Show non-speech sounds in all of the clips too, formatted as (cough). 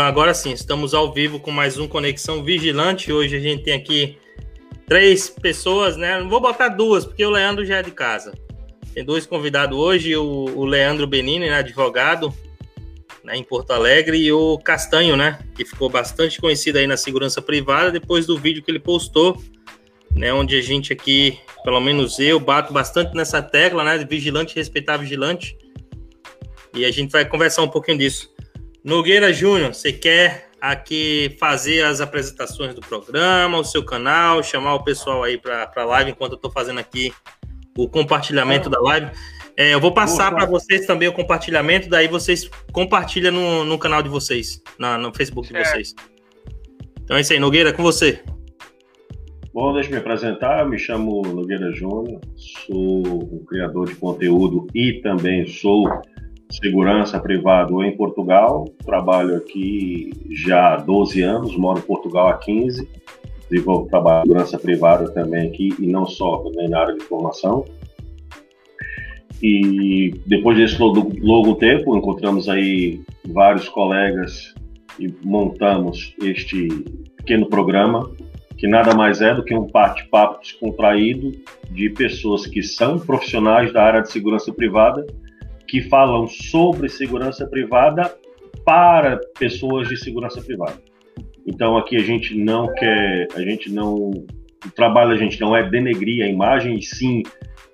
agora sim, estamos ao vivo com mais um Conexão Vigilante. Hoje a gente tem aqui três pessoas, né? Não vou botar duas, porque o Leandro já é de casa. Tem dois convidados hoje, o, o Leandro Benini, né, advogado, né, em Porto Alegre, e o Castanho, né, que ficou bastante conhecido aí na segurança privada depois do vídeo que ele postou, né, onde a gente aqui, pelo menos eu, bato bastante nessa tecla, né, de vigilante respeitar vigilante, e a gente vai conversar um pouquinho disso. Nogueira Júnior, você quer aqui fazer as apresentações do programa, o seu canal, chamar o pessoal aí para a live enquanto eu estou fazendo aqui o compartilhamento da live. É, eu vou passar para vocês também o compartilhamento, daí vocês compartilham no, no canal de vocês, na, no Facebook de vocês. Então é isso aí, Nogueira, com você. Bom, deixa eu me apresentar. Eu me chamo Nogueira Júnior, sou um criador de conteúdo e também sou segurança privado em Portugal. Trabalho aqui já há 12 anos, moro em Portugal há 15. Desenvolvo trabalho de segurança privada também aqui e não só, também na área de formação. E depois desse longo, tempo, encontramos aí vários colegas e montamos este pequeno programa, que nada mais é do que um bate-papo descontraído de pessoas que são profissionais da área de segurança privada que falam sobre segurança privada para pessoas de segurança privada. Então aqui a gente não quer, a gente não, o trabalho a gente não é denegrir a imagem, e sim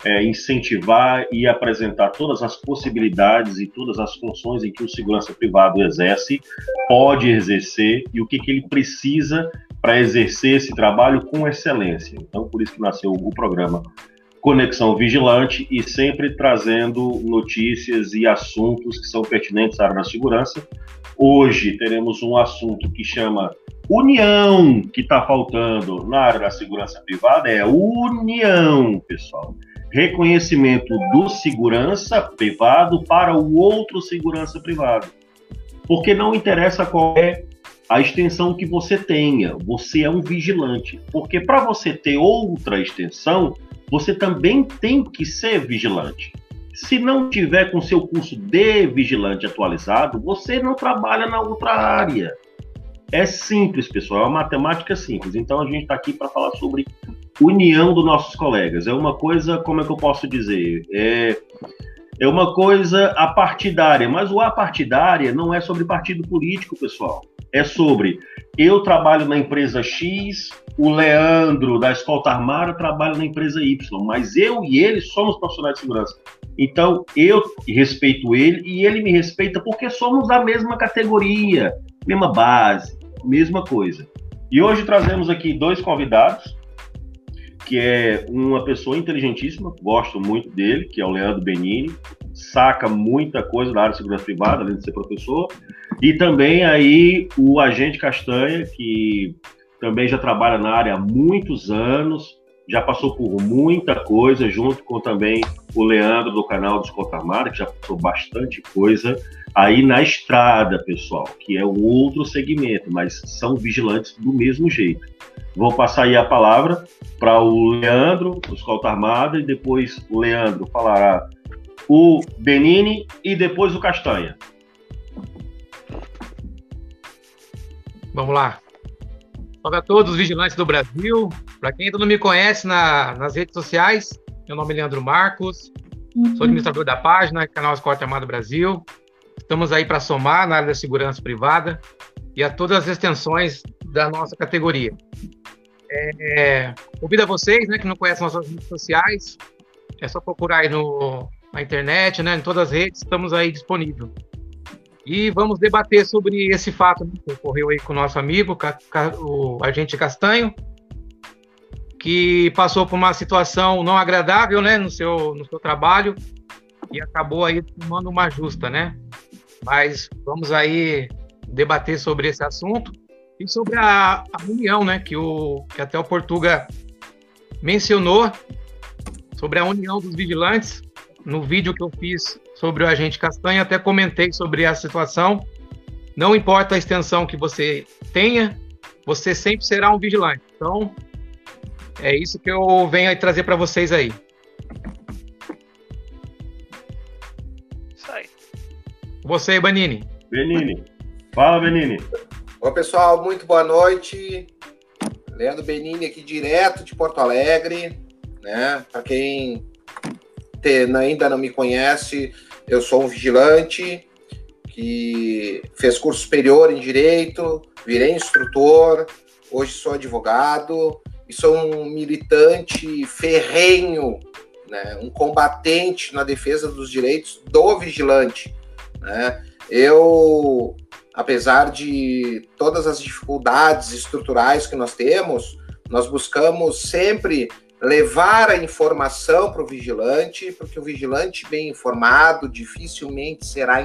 é, incentivar e apresentar todas as possibilidades e todas as funções em que o segurança privado exerce, pode exercer e o que, que ele precisa para exercer esse trabalho com excelência. Então, por isso que nasceu o programa Conexão Vigilante e sempre trazendo notícias e assuntos que são pertinentes à área da segurança. Hoje teremos um assunto que chama união, que está faltando na área da segurança privada, é união, pessoal. Reconhecimento do segurança privado para o outro segurança privado. Porque não interessa qual é a extensão que você tenha, você é um vigilante. Porque para você ter outra extensão, você também tem que ser vigilante. Se não tiver com seu curso de vigilante atualizado, você não trabalha na outra área. É simples, pessoal, é uma matemática simples. Então a gente está aqui para falar sobre união dos nossos colegas. É uma coisa, como é que eu posso dizer? É, é uma coisa apartidária, mas o apartidária não é sobre partido político, pessoal. É sobre eu trabalho na empresa X, o Leandro da Escolta Armada trabalha na empresa Y, mas eu e ele somos profissionais de segurança. Então eu respeito ele e ele me respeita porque somos da mesma categoria, mesma base, mesma coisa. E hoje trazemos aqui dois convidados, que é uma pessoa inteligentíssima, gosto muito dele, que é o Leandro Benini, saca muita coisa da área de segurança privada, além de ser professor, e também aí o agente Castanha, que também já trabalha na área há muitos anos, já passou por muita coisa, junto com também o Leandro do canal Desconto Armada, que já passou bastante coisa aí na estrada, pessoal, que é um outro segmento, mas são vigilantes do mesmo jeito. Vou passar aí a palavra para o Leandro, do Escolta Armada, e depois o Leandro falará o Benini e depois o Castanha. Vamos lá. Salve a todos os vigilantes do Brasil. Para quem ainda não me conhece na, nas redes sociais, meu nome é Leandro Marcos, uhum. sou administrador da página, canal Escorte Armado Brasil. Estamos aí para somar na área da segurança privada e a todas as extensões da nossa categoria. É, convido a vocês, né, que não conhecem nossas redes sociais, é só procurar aí no, na internet, né, em todas as redes, estamos aí disponíveis. E vamos debater sobre esse fato né, que ocorreu aí com o nosso amigo, o agente Castanho, que passou por uma situação não agradável, né, no seu, no seu trabalho e acabou aí tomando uma justa, né? Mas vamos aí debater sobre esse assunto e sobre a, a união, né, que, o, que até o Portuga mencionou sobre a união dos vigilantes no vídeo que eu fiz sobre o agente Castanha, até comentei sobre a situação. Não importa a extensão que você tenha, você sempre será um vigilante. Então, é isso que eu venho trazer para vocês aí. Isso aí. Você, Banini. Benini. Fala, Benini. Oi, pessoal, muito boa noite. Leandro Benini aqui direto de Porto Alegre, né? Para quem ainda não me conhece, eu sou um vigilante que fez curso superior em direito, virei instrutor, hoje sou advogado e sou um militante ferrenho, né, um combatente na defesa dos direitos do vigilante. Né? Eu, apesar de todas as dificuldades estruturais que nós temos, nós buscamos sempre levar a informação para o vigilante, porque o vigilante bem informado dificilmente será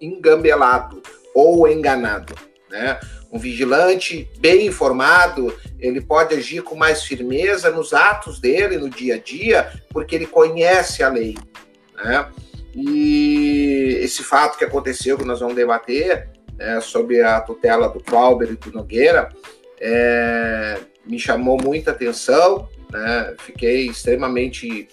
engambelado ou enganado. Né? Um vigilante bem informado, ele pode agir com mais firmeza nos atos dele, no dia a dia, porque ele conhece a lei. Né? E esse fato que aconteceu, que nós vamos debater, é, sobre a tutela do Clauber e do Nogueira, é, me chamou muita atenção, né? Fiquei extremamente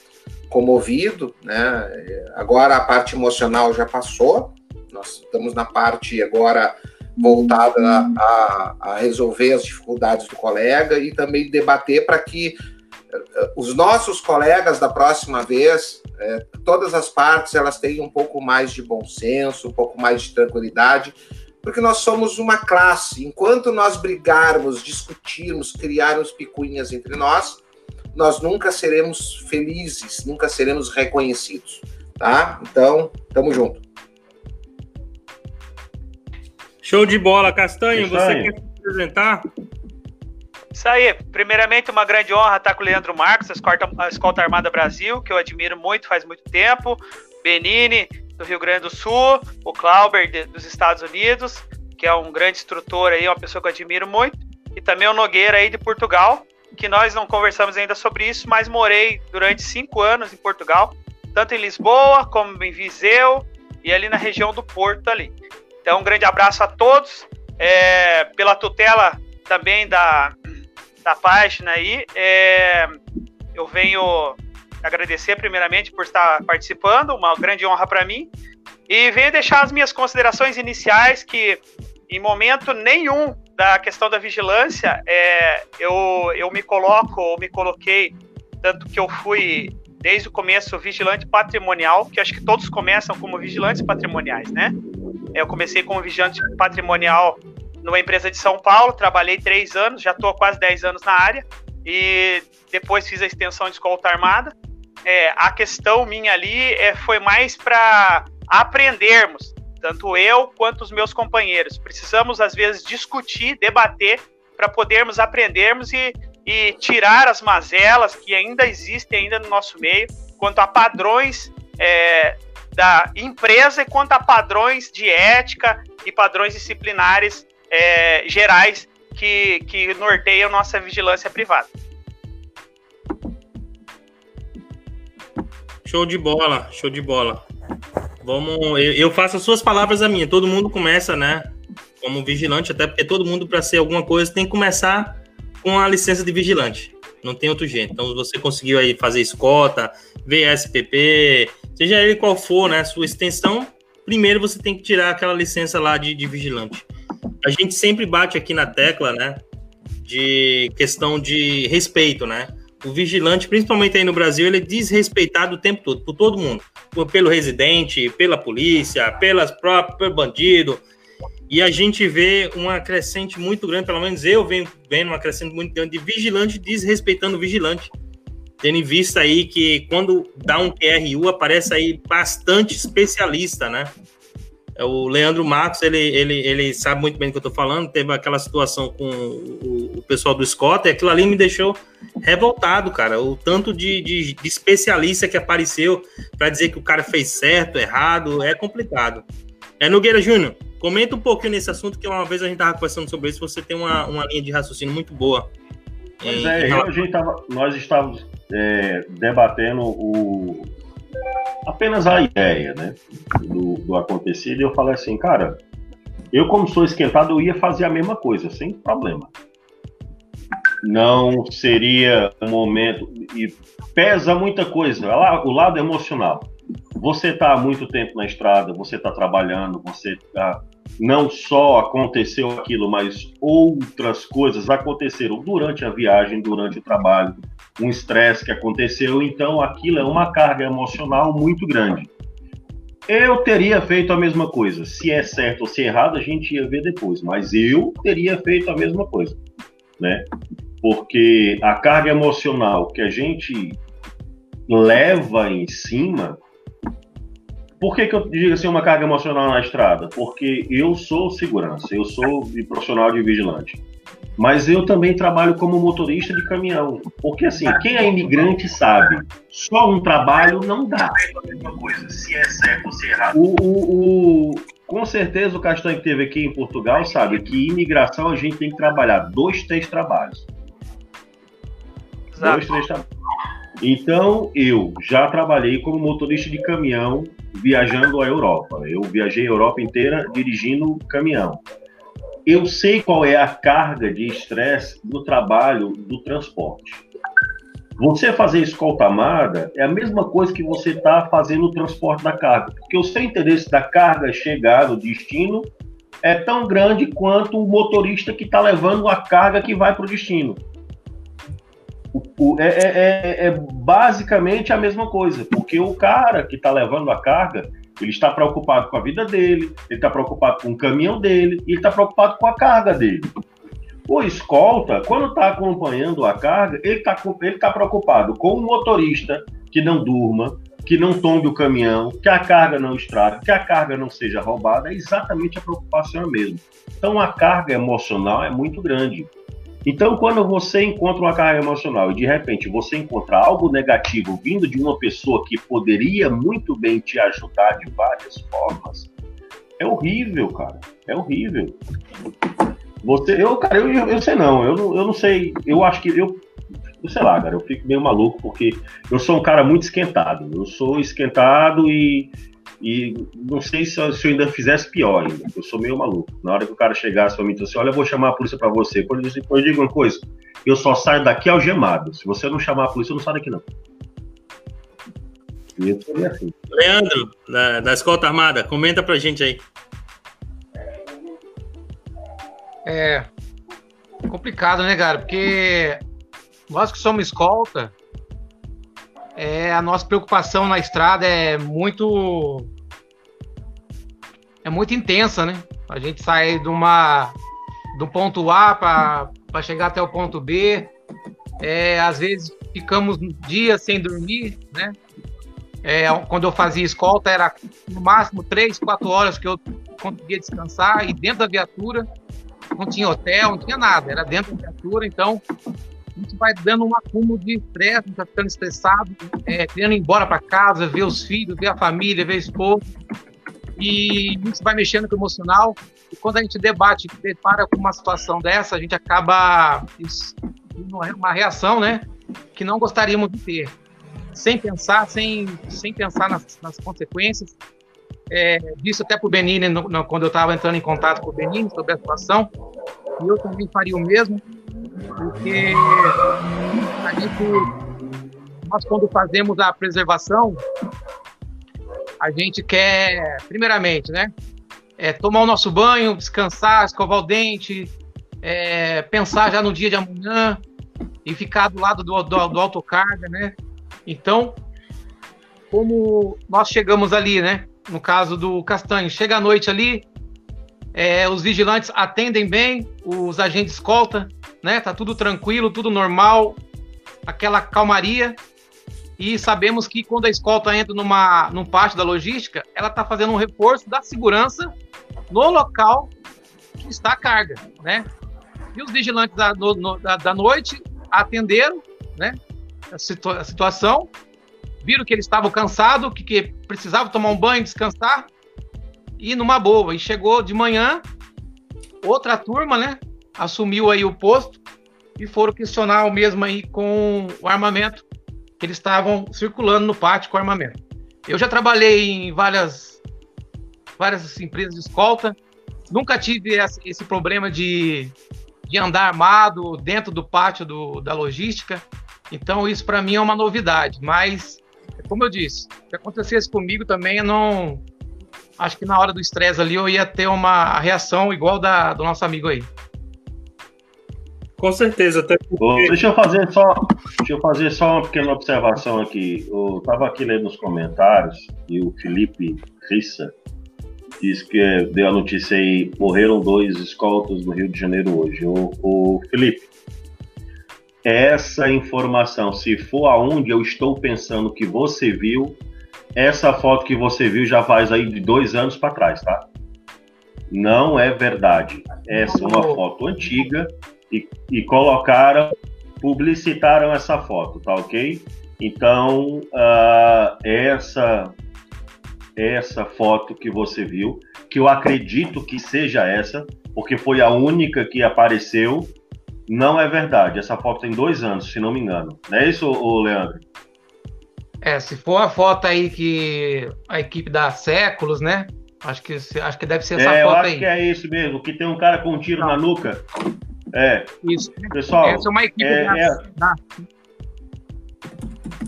comovido, né? Agora a parte emocional já passou, nós estamos na parte agora voltada a, a resolver as dificuldades do colega e também debater para que eh, os nossos colegas da próxima vez, é, todas as partes, elas tenham um pouco mais de bom senso, um pouco mais de tranquilidade, porque nós somos uma classe. Enquanto nós brigarmos, discutirmos, criarmos picuinhas entre nós, nós nunca seremos felizes, nunca seremos reconhecidos, tá? Então, tamo junto. Show de bola, Castanho. Você quer se apresentar? Isso aí. Primeiramente, uma grande honra estar com o Leandro Marcos, a Escolta, a Escolta Armada Brasil, que eu admiro muito faz muito tempo. Benini, do Rio Grande do Sul. O Clauber, de, dos Estados Unidos, que é um grande instrutor aí, uma pessoa que eu admiro muito. E também o Nogueira aí de Portugal, que nós não conversamos ainda sobre isso, mas morei durante cinco anos em Portugal, tanto em Lisboa como em Viseu e ali na região do Porto ali. Então, um grande abraço a todos, é, pela tutela também da, da página aí. É, eu venho agradecer primeiramente por estar participando, uma grande honra para mim. E venho deixar as minhas considerações iniciais que em momento nenhum da questão da vigilância, é, eu, eu me coloco, ou me coloquei, tanto que eu fui desde o começo vigilante patrimonial, que acho que todos começam como vigilantes patrimoniais, né? Eu comecei como vigilante patrimonial numa empresa de São Paulo, trabalhei três anos, já estou há quase dez anos na área, e depois fiz a extensão de escolta armada. É, a questão minha ali é, foi mais para aprendermos tanto eu quanto os meus companheiros. Precisamos, às vezes, discutir, debater, para podermos aprendermos e, e tirar as mazelas que ainda existem ainda no nosso meio, quanto a padrões é, da empresa e quanto a padrões de ética e padrões disciplinares é, gerais que, que norteiam nossa vigilância privada. Show de bola, show de bola. Vamos, eu, faço as suas palavras a minha. Todo mundo começa, né? Como vigilante, até porque todo mundo, para ser alguma coisa, tem que começar com a licença de vigilante. Não tem outro jeito. Então, você conseguiu aí fazer escota, VSPP, seja ele qual for, né? Sua extensão, primeiro você tem que tirar aquela licença lá de, de vigilante. A gente sempre bate aqui na tecla, né? De questão de respeito, né? o vigilante, principalmente aí no Brasil, ele é desrespeitado o tempo todo, por todo mundo. Pelo residente, pela polícia, pelas próprias, pelo bandido. E a gente vê uma crescente muito grande, pelo menos eu venho vendo uma crescente muito grande de vigilante desrespeitando o vigilante. Tendo em vista aí que quando dá um QRU, aparece aí bastante especialista, né? É, o Leandro Marcos, ele, ele, ele sabe muito bem do que eu estou falando. Teve aquela situação com o, o, pessoal do Scott, e aquilo ali me deixou revoltado, cara. O tanto de, de, de especialista que apareceu para dizer que o cara fez certo, errado, é complicado. É, Nogueira Júnior, comenta um pouquinho nesse assunto, que uma vez a gente estava conversando sobre isso, você tem uma, uma linha de raciocínio muito boa. Pois é, eu, a gente tava, nós estávamos é, debatendo o, apenas a ideia né, do, do acontecido, eu falei assim, cara, eu como sou esquentado, eu ia fazer a mesma coisa, sem problema. Não seria um momento, e pesa muita coisa, o lado emocional. Você está há muito tempo na estrada, você está trabalhando, você está não só aconteceu aquilo, mas outras coisas aconteceram durante a viagem, durante o trabalho, um estresse que aconteceu, então aquilo é uma carga emocional muito grande. Eu teria feito a mesma coisa. Se é certo ou se é errado, a gente ia ver depois, mas eu teria feito a mesma coisa, né? Porque a carga emocional que a gente leva em cima por que, que eu digo assim uma carga emocional na estrada? Porque eu sou segurança, eu sou profissional de vigilante. Mas eu também trabalho como motorista de caminhão. Porque assim, quem é imigrante sabe, só um trabalho não dá. Se é certo ou se é errado. O, o, o, com certeza o Castanho que teve aqui em Portugal sabe que imigração a gente tem que trabalhar dois, três trabalhos. Exato. Dois, três trabalhos. Então, eu já trabalhei como motorista de caminhão viajando a Europa. Eu viajei a Europa inteira dirigindo caminhão. Eu sei qual é a carga de estresse do trabalho do transporte. Você fazer escolta amada é a mesma coisa que você está fazendo o transporte da carga, porque o seu interesse da carga chegar no destino é tão grande quanto o motorista que está levando a carga que vai para o destino. O, é, é, é, é, basicamente a mesma coisa, porque o cara que está levando a carga, ele está preocupado com a vida dele, ele está preocupado com o caminhão dele, ele está preocupado com a carga dele. O escolta, quando está acompanhando a carga, ele está ele tá preocupado com o motorista que não durma, que não tombe o caminhão, que a carga não estrague, que a carga não seja roubada, é exatamente a preocupação mesmo. Então a carga emocional é muito grande. Então, quando você encontra uma carga emocional e de repente você encontra algo negativo vindo de uma pessoa que poderia muito bem te ajudar de várias formas, é horrível, cara. É horrível. Você, eu, cara, eu, eu, eu sei não, eu, eu não sei, eu acho que eu, sei lá, cara, eu fico meio maluco porque eu sou um cara muito esquentado. Eu sou esquentado e e não sei se eu, se eu, ainda fizesse pior ainda, eu sou meio maluco. Na hora que o cara chegasse para mim e disse assim, olha, eu vou chamar a polícia para você. Depois eu digo uma coisa, eu só saio daqui algemado. Se você não chamar a polícia, eu não saio daqui não. E eu assim. Leandro, da, da Escolta Armada, comenta pra gente aí. É complicado, né, cara? Porque nós que somos escolta, é, a nossa preocupação na estrada é muito é muito intensa, né? A gente sai de uma do ponto A para chegar até o ponto B. É, às vezes ficamos dias sem dormir, né? É, quando eu fazia escolta era no máximo três, quatro horas que eu conseguia descansar e dentro da viatura não tinha hotel, não tinha nada, era dentro da viatura, então a gente vai dando um acúmulo de estresse, vai ficando estressado, é, querendo ir embora para casa, ver os filhos, ver a família, ver a esposa e isso vai mexendo com o emocional. E quando a gente debate, depara com uma situação dessa, a gente acaba uma reação, né, que não gostaríamos de ter, sem pensar, sem, sem pensar nas, nas consequências. É, disse até para o Benini, no, no, quando eu estava entrando em contato com o Benini sobre a situação, e eu também faria o mesmo, porque a gente, nós quando fazemos a preservação, a gente quer, primeiramente, né? É, tomar o nosso banho, descansar, escovar o dente, é, pensar já no dia de amanhã e ficar do lado do, do, do autocarga, né? Então, como nós chegamos ali, né? No caso do Castanho, chega à noite ali, é, os vigilantes atendem bem, os agentes escolta, né? Tá tudo tranquilo, tudo normal, aquela calmaria. E sabemos que quando a escolta entra numa, num pátio da logística, ela está fazendo um reforço da segurança no local que está a carga, né? E os vigilantes da, no, da, da noite atenderam, né? A, situa a, situação, viram que eles estavam cansados, que, que precisavam tomar um banho, descansar, e numa boa. E chegou de manhã, outra turma, né? Assumiu aí o posto e foram questionar o mesmo aí com o armamento que eles estavam circulando no pátio com armamento. Eu já trabalhei em várias, várias empresas de escolta, nunca tive esse problema de, de andar armado dentro do pátio do, da logística, então isso para mim é uma novidade, mas, como eu disse, se acontecesse comigo também, eu não, acho que na hora do estresse ali eu ia ter uma reação igual da, do nosso amigo aí. Com certeza, até porque... Deixa eu fazer só, deixa eu fazer só uma pequena observação aqui. Eu estava aqui lendo os comentários e o Felipe Rissa diz que deu a notícia aí, morreram dois escoltas no Rio de Janeiro hoje. O, o Felipe, essa informação, se for aonde eu estou pensando que você viu, essa foto que você viu já faz aí de dois anos para trás, tá? Não é verdade. Essa é uma foto antiga e, e colocaram, publicitaram essa foto, tá ok? Então, uh, essa essa foto que você viu, que eu acredito que seja essa, porque foi a única que apareceu, não é verdade. Essa foto tem dois anos, se não me engano. Não é isso, Leandro? É, se for a foto aí que a equipe dá séculos, né? Acho que, acho que deve ser essa é, foto aí. Eu acho que é isso mesmo, que tem um cara com um tiro não. na nuca. É. Isso. Pessoal, essa é uma equipe é, da...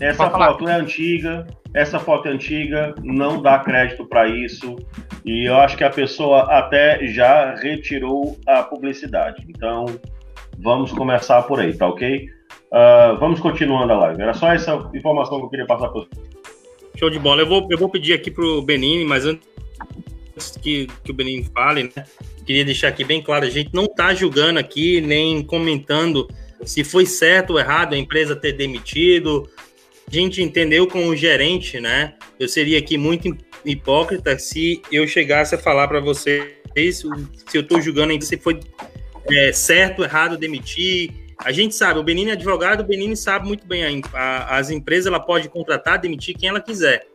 é... Essa foto é antiga, essa foto é antiga, não dá crédito para isso, e eu acho que a pessoa até já retirou a publicidade. Então, vamos começar por aí, tá ok? Uh, vamos continuando a live. Era só essa informação que eu queria passar para vocês. Show de bola. Eu vou, eu vou pedir aqui para o Benini, mas antes que, que o Benini fale, né, queria deixar aqui bem claro: a gente não está julgando aqui, nem comentando se foi certo ou errado a empresa ter demitido. A gente entendeu com o gerente, né? Eu seria aqui muito hipócrita se eu chegasse a falar para vocês se eu estou julgando se foi é, certo ou errado demitir a gente sabe, o Benini é advogado, o Benini sabe muito bem, a, a, as empresas ela pode contratar, demitir quem ela quiser.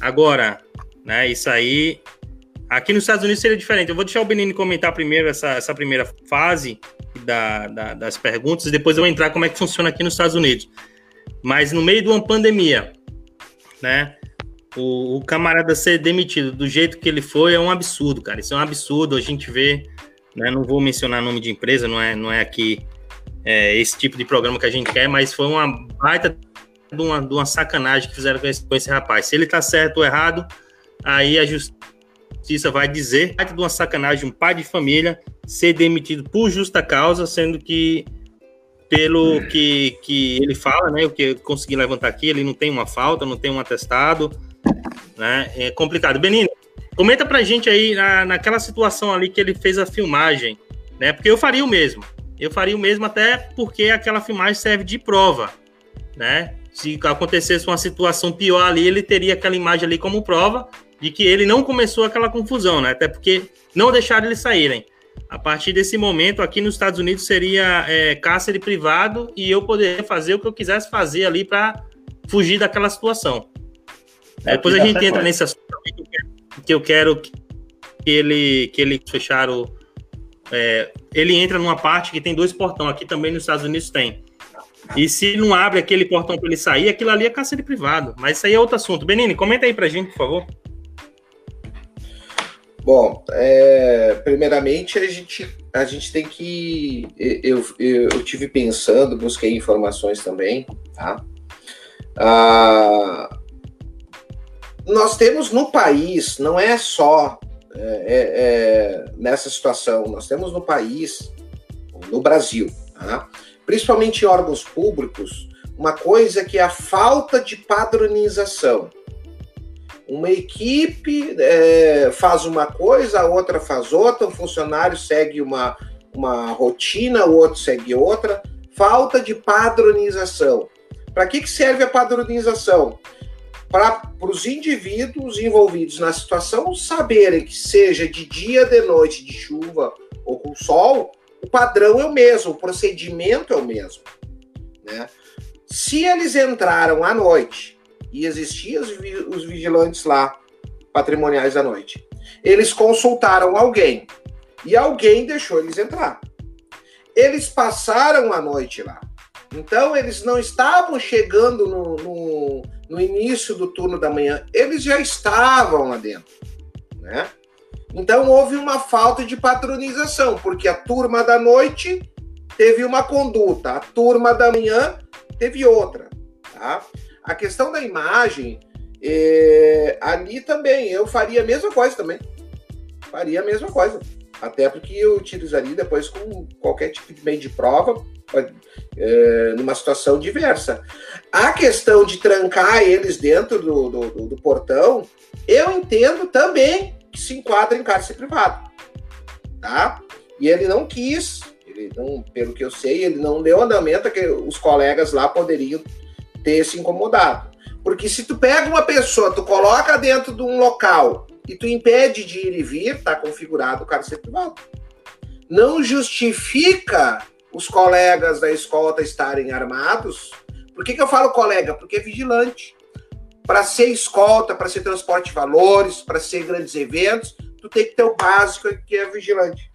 Agora, né, isso aí, aqui nos Estados Unidos seria diferente. Eu vou deixar o Benini comentar primeiro essa, essa primeira fase da, da, das perguntas, e depois eu vou entrar como é que funciona aqui nos Estados Unidos. Mas no meio de uma pandemia, né, o, o camarada ser demitido do jeito que ele foi é um absurdo, cara. Isso é um absurdo. A gente vê, né, não vou mencionar nome de empresa, não é, não é aqui é, esse tipo de programa que a gente quer, mas foi uma baita de uma, de uma sacanagem que fizeram com esse, com esse rapaz. Se ele tá certo ou errado, aí a justiça vai dizer, baita de uma sacanagem, um pai de família ser demitido por justa causa, sendo que pelo que, que ele fala, né, o que eu consegui levantar aqui, ele não tem uma falta, não tem um atestado, né, é complicado. Benino, comenta pra gente aí na, naquela situação ali que ele fez a filmagem, né, porque eu faria o mesmo, eu faria o mesmo até porque aquela filmagem serve de prova, né? Se acontecesse uma situação pior ali, ele teria aquela imagem ali como prova de que ele não começou aquela confusão, né? Até porque não deixaram eles saírem. A partir desse momento, aqui nos Estados Unidos seria é, cárcere privado e eu poderia fazer o que eu quisesse fazer ali para fugir daquela situação. É, Depois a gente entra nesse assunto que eu quero que ele que ele fechar o, é, ele entra numa parte que tem dois portões, aqui também nos Estados Unidos tem. E se não abre aquele portão para ele sair, aquilo ali é cárcere privado. Mas isso aí é outro assunto. Benini, comenta aí pra gente, por favor. Bom, é, primeiramente a gente, a gente tem que. Eu, eu, eu tive pensando, busquei informações também, tá? Ah, nós temos no país, não é só é, é, é, nessa situação. Nós temos no país, no Brasil, tá? principalmente em órgãos públicos, uma coisa que é a falta de padronização. Uma equipe é, faz uma coisa, a outra faz outra, um funcionário segue uma, uma rotina, o outro segue outra. Falta de padronização. Para que, que serve a padronização? para os indivíduos envolvidos na situação saberem que seja de dia, de noite, de chuva ou com sol, o padrão é o mesmo, o procedimento é o mesmo. Né? Se eles entraram à noite e existiam os vigilantes lá, patrimoniais à noite, eles consultaram alguém e alguém deixou eles entrar. Eles passaram a noite lá. Então, eles não estavam chegando no, no, no início do turno da manhã, eles já estavam lá dentro, né? Então houve uma falta de patronização, porque a turma da noite teve uma conduta, a turma da manhã teve outra, tá? A questão da imagem, E, ali também, eu faria a mesma coisa também. Faria a mesma coisa. Até porque eu utilizaria depois com qualquer tipo de meio de prova, é, numa situação diversa. A questão de trancar eles dentro do, do, do, do portão, eu entendo também que se enquadra em cárcere privado. Tá? E ele não quis, ele não, pelo que eu sei, ele não deu andamento que os colegas lá poderiam ter se incomodado. Porque se tu pega uma pessoa, tu coloca dentro de um local e tu impede de ir e vir, tá configurado o cárcere privado. Não justifica os colegas da escolta estarem armados. Por que, que eu falo colega? Porque é vigilante. Para ser escolta, para ser transporte de valores, para ser grandes eventos, tu tem que ter o básico que é vigilante.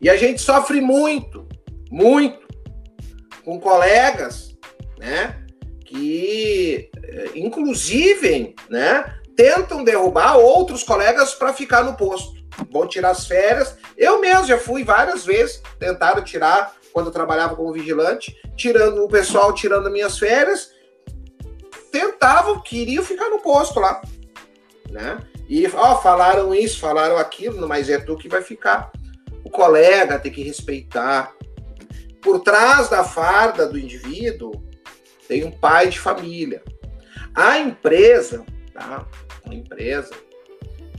E a gente sofre muito, muito, com colegas, né? Que, eh, inclusive, né? Tentam derrubar outros colegas para ficar no posto. Vão tirar as férias. Eu mesmo já fui várias vezes, tentaram tirar quando eu trabalhava como vigilante, tirando o pessoal, tirando minhas férias, tentavam, queriam ficar no posto lá, né? E ó, falaram isso, falaram aquilo, mas é tu que vai ficar. O colega tem que respeitar. Por trás da farda do indivíduo tem um pai de família. A empresa, tá? A empresa,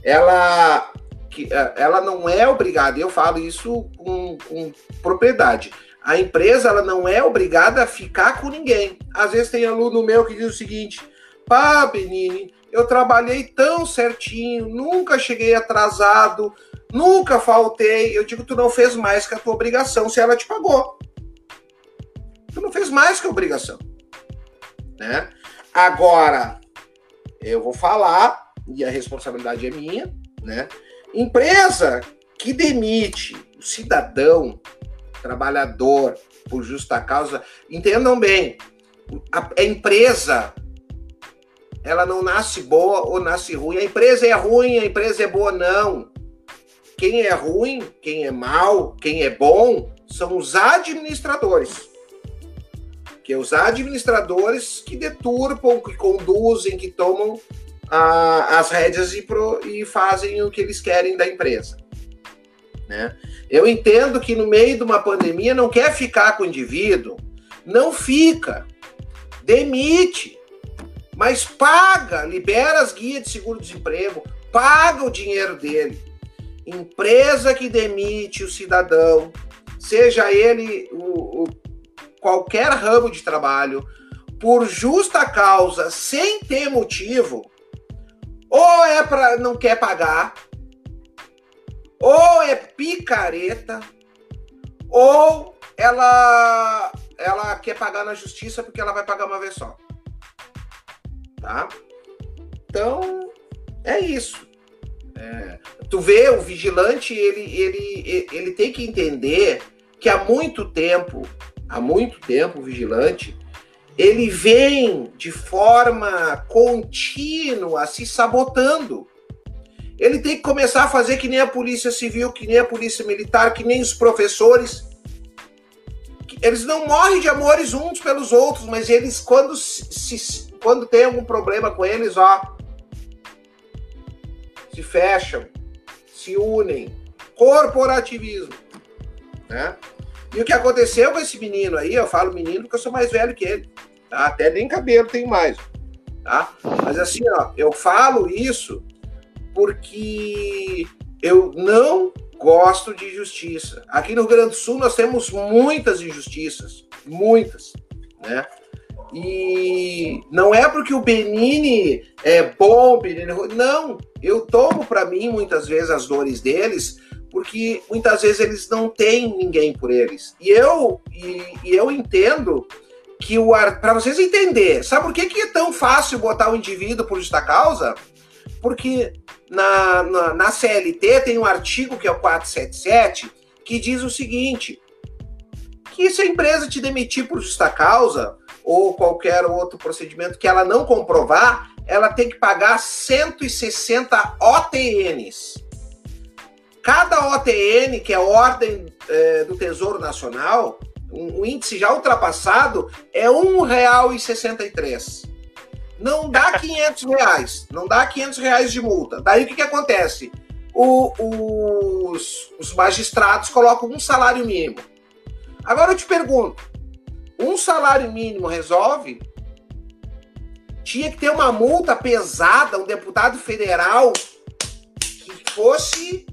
ela que é, ela não é obrigada, eu falo isso com, com propriedade. A empresa ela não é obrigada a ficar com ninguém. Às vezes tem aluno meu que diz o seguinte: pá, Benini, eu trabalhei tão certinho, nunca cheguei atrasado, nunca faltei. Eu digo, tu não fez mais que a tua obrigação se ela te pagou. Tu não fez mais que a obrigação. Né? Agora, eu vou falar, e a responsabilidade é minha, né? Empresa que demite o cidadão, trabalhador, por justa causa, entendam bem, a, empresa ela não nasce boa ou nasce ruim. A empresa é ruim, a empresa é boa, não. Quem é ruim, quem é mal, quem é bom, são os administradores. Que é os administradores que deturpam, que conduzem, que tomam a, as rédeas e, pro, e fazem o que eles querem da empresa. Né? Eu entendo que no meio de uma pandemia não quer ficar com o indivíduo, não fica, demite, mas paga, libera as guias de seguro-desemprego, paga o dinheiro dele. Empresa que demite o cidadão, seja ele o, o qualquer ramo de trabalho, por justa causa, sem ter motivo, ou é para não quer pagar, ou é picareta, ou ela ela quer pagar na justiça porque ela vai pagar uma vez só. Tá? Então, é isso. É, tu vê, o vigilante, ele, ele, ele tem que entender que há muito tempo, há muito tempo, vigilante, ele vem de forma contínua se sabotando. Ele tem que começar a fazer que nem a polícia civil, que nem a polícia militar, que nem os professores. Eles não morrem de amores uns pelos outros, mas eles, quando, se, quando tem algum problema com eles, ó, se fecham, se unem. Corporativismo. Né? E o que aconteceu com esse menino aí, eu falo menino porque eu sou mais velho que ele. Tá? Até nem cabelo tem mais. Tá? Mas assim, ó, eu falo isso porque eu não gosto de justiça. Aqui no Rio Grande do Sul nós temos muitas injustiças, muitas, né? E não é porque o Benini é bom, Benini, é não. Eu tomo para mim muitas vezes as dores deles, porque muitas vezes eles não têm ninguém por eles. E eu e, e eu entendo que o para vocês entenderem, sabe por que, que é tão fácil botar o indivíduo por justa causa? Porque na, na, na CLT tem um artigo que é o 477 que diz o seguinte: que se a empresa te demitir por justa causa ou qualquer outro procedimento que ela não comprovar, ela tem que pagar 160 OTNs. Cada OTN, que é Ordem é, do Tesouro Nacional, um, um índice já ultrapassado, é R$ 1,63. não dá (laughs) 500 reais, não dá 500 reais de multa. Daí o que, que acontece? O, os, os magistrados colocam um salário mínimo. Agora eu te pergunto, um salário mínimo resolve? Tinha que ter uma multa pesada, um deputado federal que fosse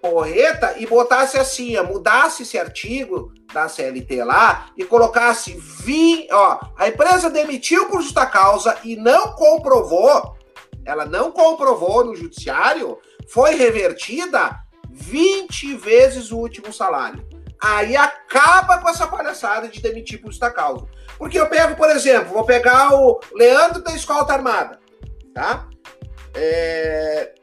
porreta e botasse assim, mudasse esse artigo da CLT lá e colocasse vi, ó, a empresa demitiu por justa causa e não comprovou, ela não comprovou no judiciário, foi revertida 20 vezes o último salário. Aí acaba com essa palhaçada de demitir por justa causa. Porque eu pego, por exemplo, vou pegar o Leandro da Escolta Armada, tá? É...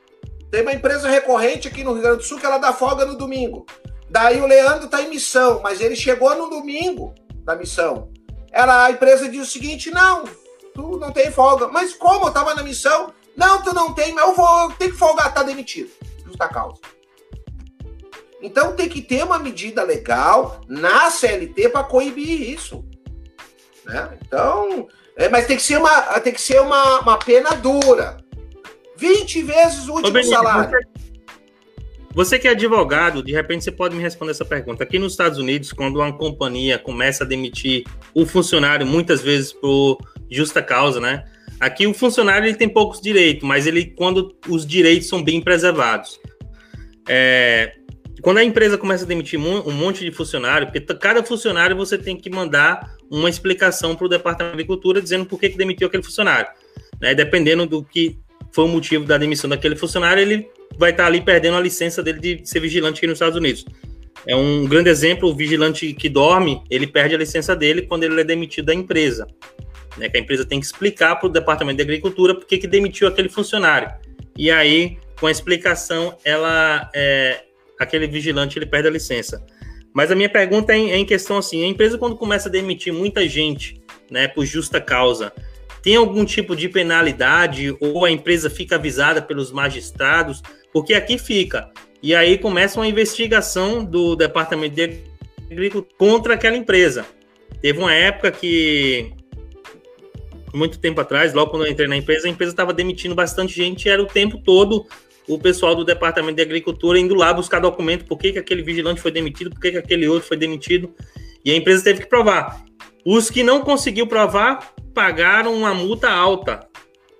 Tem uma empresa recorrente aqui no Rio Grande do Sul que ela dá folga no domingo. Daí o Leandro tá em missão, mas ele chegou no domingo da missão. Ela, a empresa diz o seguinte: não, tu não tem folga. Mas como? Eu tava na missão. Não, tu não tem, mas eu vou eu tenho que folgar, tá demitido. Justa causa. Então tem que ter uma medida legal na CLT para coibir isso. Né? Então, é, mas tem que ser uma, tem que ser uma, uma pena dura. 20 vezes o último Ô, salário. Você você que é advogado, de repente você pode me responder essa pergunta. Aqui nos Estados Unidos, quando uma companhia começa a demitir o funcionário, muitas vezes por justa causa, né? Aqui o funcionário ele tem poucos direitos, mas ele quando os direitos são bem preservados. É, quando a empresa começa a demitir um monte de funcionário, porque cada funcionário você tem que mandar uma explicação para o Departamento de Agricultura dizendo por que, que demitiu aquele funcionário. Né? Dependendo do que foi o motivo da demissão daquele funcionário, ele vai estar ali perdendo a licença dele de ser vigilante aqui nos Estados Unidos. É um grande exemplo, o vigilante que dorme, ele perde a licença dele quando ele é demitido da empresa. Né, que a empresa tem que explicar para o Departamento de Agricultura por que demitiu aquele funcionário. E aí, com a explicação, ela é, aquele vigilante ele perde a licença. Mas a minha pergunta é em, é em questão assim: a empresa, quando começa a demitir muita gente né, por justa causa, tem algum tipo de penalidade ou a empresa fica avisada pelos magistrados? Porque aqui fica. E aí começa uma investigação do Departamento de Agricultura contra aquela empresa. Teve uma época que, muito tempo atrás, logo quando eu entrei na empresa, a empresa estava demitindo bastante gente e era o tempo todo o pessoal do Departamento de Agricultura indo lá buscar documento, por que, que aquele vigilante foi demitido, por que, que aquele outro foi demitido. E a empresa teve que provar. Os que não conseguiu provar pagaram uma multa alta.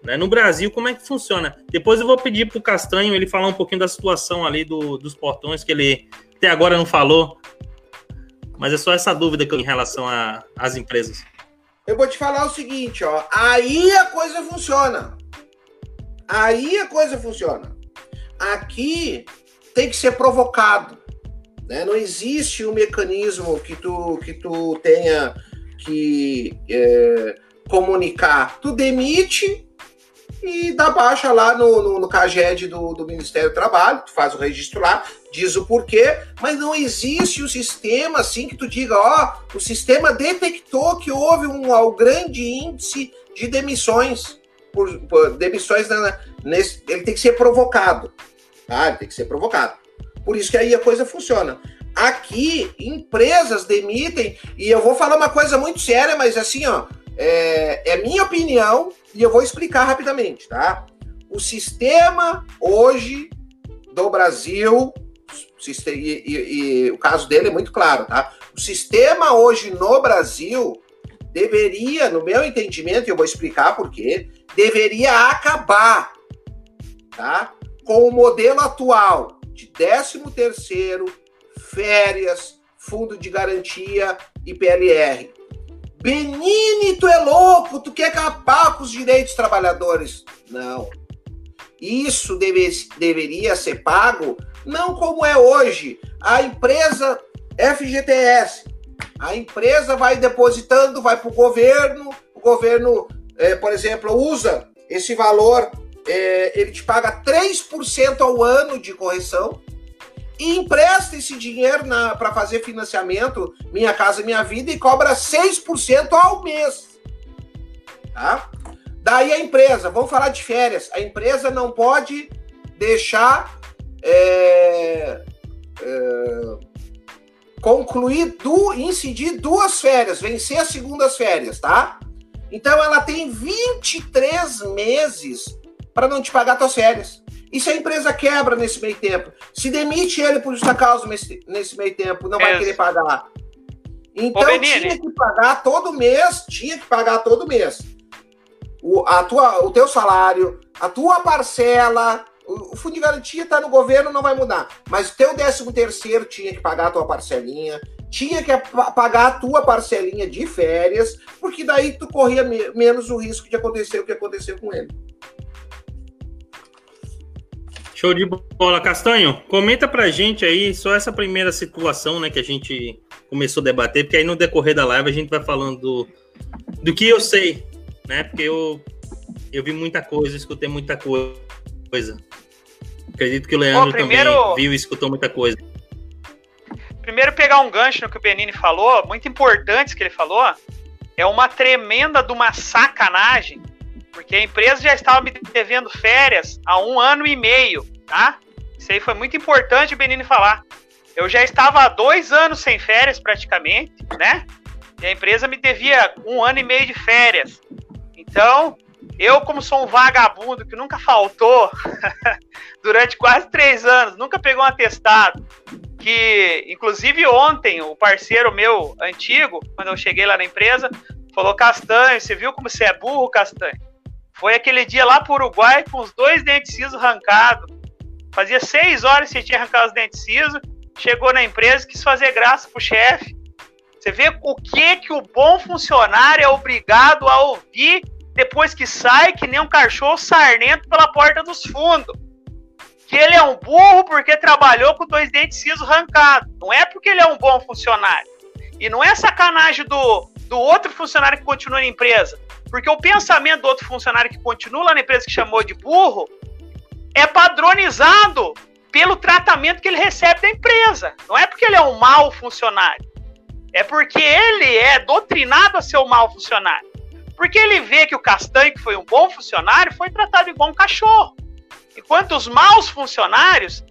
Né? No Brasil, como é que funciona? Depois eu vou pedir para o Castanho ele falar um pouquinho da situação ali do, dos portões, que ele até agora não falou. Mas é só essa dúvida que eu, em relação às empresas. Eu vou te falar o seguinte, ó. Aí a coisa funciona. Aí a coisa funciona. Aqui tem que ser provocado. Né? Não existe um mecanismo que tu, que tu tenha que é, comunicar, tu demite e dá baixa lá no, no, no CAGED do, do Ministério do Trabalho, tu faz o registro lá, diz o porquê, mas não existe o um sistema assim que tu diga, ó, o sistema detectou que houve um, um grande índice de demissões, por, por demissões nesse, ele tem que ser provocado, tá? Ele tem que ser provocado. Por isso que aí a coisa funciona. Aqui, empresas demitem, e eu vou falar uma coisa muito séria, mas assim, ó, é, é minha opinião e eu vou explicar rapidamente, tá? O sistema hoje do Brasil, e, e, e, o caso dele é muito claro, tá? O sistema hoje no Brasil deveria, no meu entendimento, e eu vou explicar por quê, deveria acabar, tá? Com o modelo atual de 13 terceiro, férias, fundo de garantia e PLR. Benini, tu é louco, tu quer acabar com os direitos trabalhadores. Não. Isso deve, deveria ser pago não como é hoje. A empresa FGTS, a empresa vai depositando, vai para o governo, o governo, é, por exemplo, usa esse valor, é, ele te paga 3% ao ano de correção, e empresta esse dinheiro para fazer financiamento Minha Casa Minha Vida e cobra 6% ao mês. Tá? Daí a empresa, vamos falar de férias, a empresa não pode deixar é, é, concluir, du, incidir duas férias, vencer as segundas férias, tá? Então ela tem 23 meses para não te pagar suas férias. E se a empresa quebra nesse meio tempo? Se demite ele por justa causa nesse, meio tempo, não vai querer pagar. Então Ô, tinha que pagar todo mês, tinha que pagar todo mês. O, a tua, o teu salário, a tua parcela, o, o fundo de garantia está no governo, não vai mudar. Mas o teu décimo terceiro tinha que pagar a tua parcelinha, tinha que pagar a tua parcelinha de férias, porque daí tu corria me menos o risco de acontecer o que aconteceu com ele. Show de bola, Castanho. Comenta pra gente aí só essa primeira situação, né, que a gente começou a debater, porque aí no decorrer da live a gente vai falando do, do que eu sei, né? Porque eu, eu vi muita coisa, escutei muita coisa. Acredito que o Leandro Bom, primeiro... também viu e escutou muita coisa. Primeiro pegar um gancho no que o Benini falou, muito importante que ele falou, é uma tremenda de uma sacanagem porque a empresa já estava me devendo férias há um ano e meio, tá? Isso aí foi muito importante o Benini falar. Eu já estava há dois anos sem férias praticamente, né? E a empresa me devia um ano e meio de férias. Então, eu, como sou um vagabundo que nunca faltou (laughs) durante quase três anos, nunca pegou um atestado, que inclusive ontem o parceiro meu antigo, quando eu cheguei lá na empresa, falou: Castanho, você viu como você é burro, Castanho? Foi aquele dia lá pro Uruguai com os dois dentes cisos arrancados. Fazia seis horas que tinha arrancado os dentes cisos. Chegou na empresa quis fazer graça pro chefe. Você vê o que que o bom funcionário é obrigado a ouvir depois que sai que nem um cachorro sarnento pela porta dos fundos. Que ele é um burro porque trabalhou com dois dentes cisos arrancados. Não é porque ele é um bom funcionário. E não é sacanagem do, do outro funcionário que continua na empresa. Porque o pensamento do outro funcionário que continua lá na empresa que chamou de burro é padronizado pelo tratamento que ele recebe da empresa. Não é porque ele é um mau funcionário. É porque ele é doutrinado a ser um mau funcionário. Porque ele vê que o Castanho, que foi um bom funcionário, foi tratado igual um cachorro. Enquanto os maus funcionários,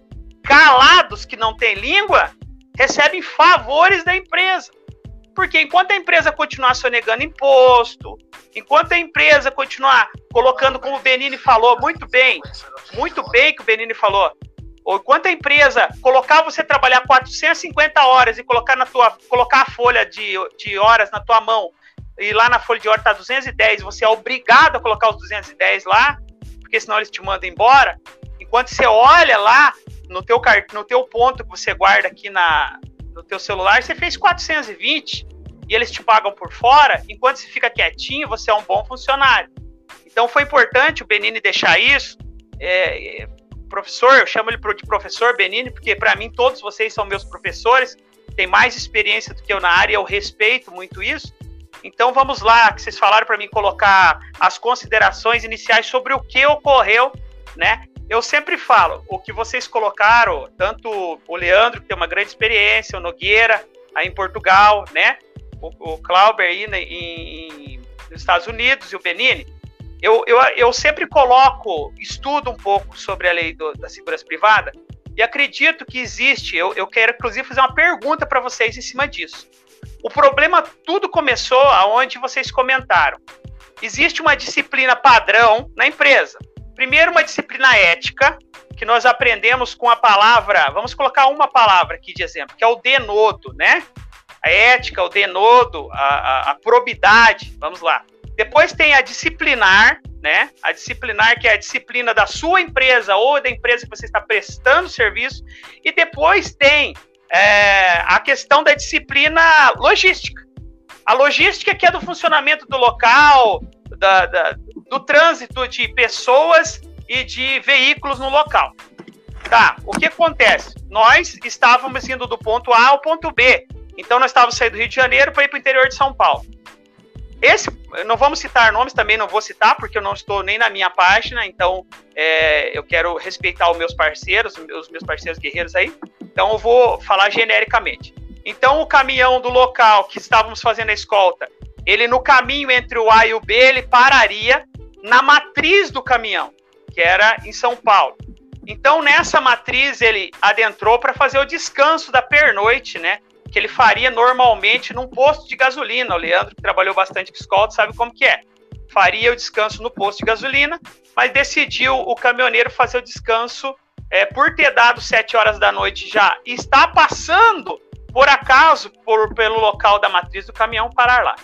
calados, que não têm língua, recebem favores da empresa. Porque enquanto a empresa continuar sonegando imposto, enquanto a empresa continuar colocando, como o Benini falou, muito bem, muito bem que o Benini falou, ou enquanto a empresa colocar você trabalhar 450 horas e colocar, na tua, colocar a folha de, de horas na tua mão, e lá na folha de horas está 210, você é obrigado a colocar os 210 lá, porque senão eles te mandam embora. Enquanto você olha lá no teu, no teu ponto que você guarda aqui na, no teu celular, você fez 420 e eles te pagam por fora, enquanto você fica quietinho, você é um bom funcionário. Então foi importante o Benini deixar isso. É, professor, eu chamo ele de professor Benini, porque para mim todos vocês são meus professores, têm mais experiência do que eu na área, eu respeito muito isso. Então vamos lá, que vocês falaram para mim colocar as considerações iniciais sobre o que ocorreu, né? Eu sempre falo, o que vocês colocaram, tanto o Leandro, que tem uma grande experiência, o Nogueira, aí em Portugal, né? O, o Clauber aí né, em, nos Estados Unidos e o Benini, eu, eu, eu sempre coloco, estudo um pouco sobre a lei do, da segurança privada e acredito que existe, eu, eu quero inclusive fazer uma pergunta para vocês em cima disso. O problema tudo começou aonde vocês comentaram. Existe uma disciplina padrão na empresa. Primeiro, uma disciplina ética, que nós aprendemos com a palavra, vamos colocar uma palavra aqui de exemplo, que é o denodo, né? A ética, o denodo, a, a, a probidade, vamos lá. Depois tem a disciplinar, né? A disciplinar, que é a disciplina da sua empresa ou da empresa que você está prestando serviço. E depois tem é, a questão da disciplina logística. A logística que é do funcionamento do local, da, da, do trânsito de pessoas e de veículos no local. Tá, o que acontece? Nós estávamos indo do ponto A ao ponto B. Então nós estávamos saindo do Rio de Janeiro para ir para o interior de São Paulo. Esse, não vamos citar nomes também, não vou citar, porque eu não estou nem na minha página, então é, eu quero respeitar os meus parceiros, os meus parceiros guerreiros aí. Então eu vou falar genericamente. Então o caminhão do local que estávamos fazendo a escolta, ele no caminho entre o A e o B, ele pararia na matriz do caminhão, que era em São Paulo. Então, nessa matriz, ele adentrou para fazer o descanso da pernoite, né? Que ele faria normalmente num posto de gasolina. O Leandro, que trabalhou bastante com escolta, sabe como que é. faria o descanso no posto de gasolina, mas decidiu o caminhoneiro fazer o descanso é, por ter dado 7 horas da noite já e está passando, por acaso, por, pelo local da matriz do caminhão, parar lá.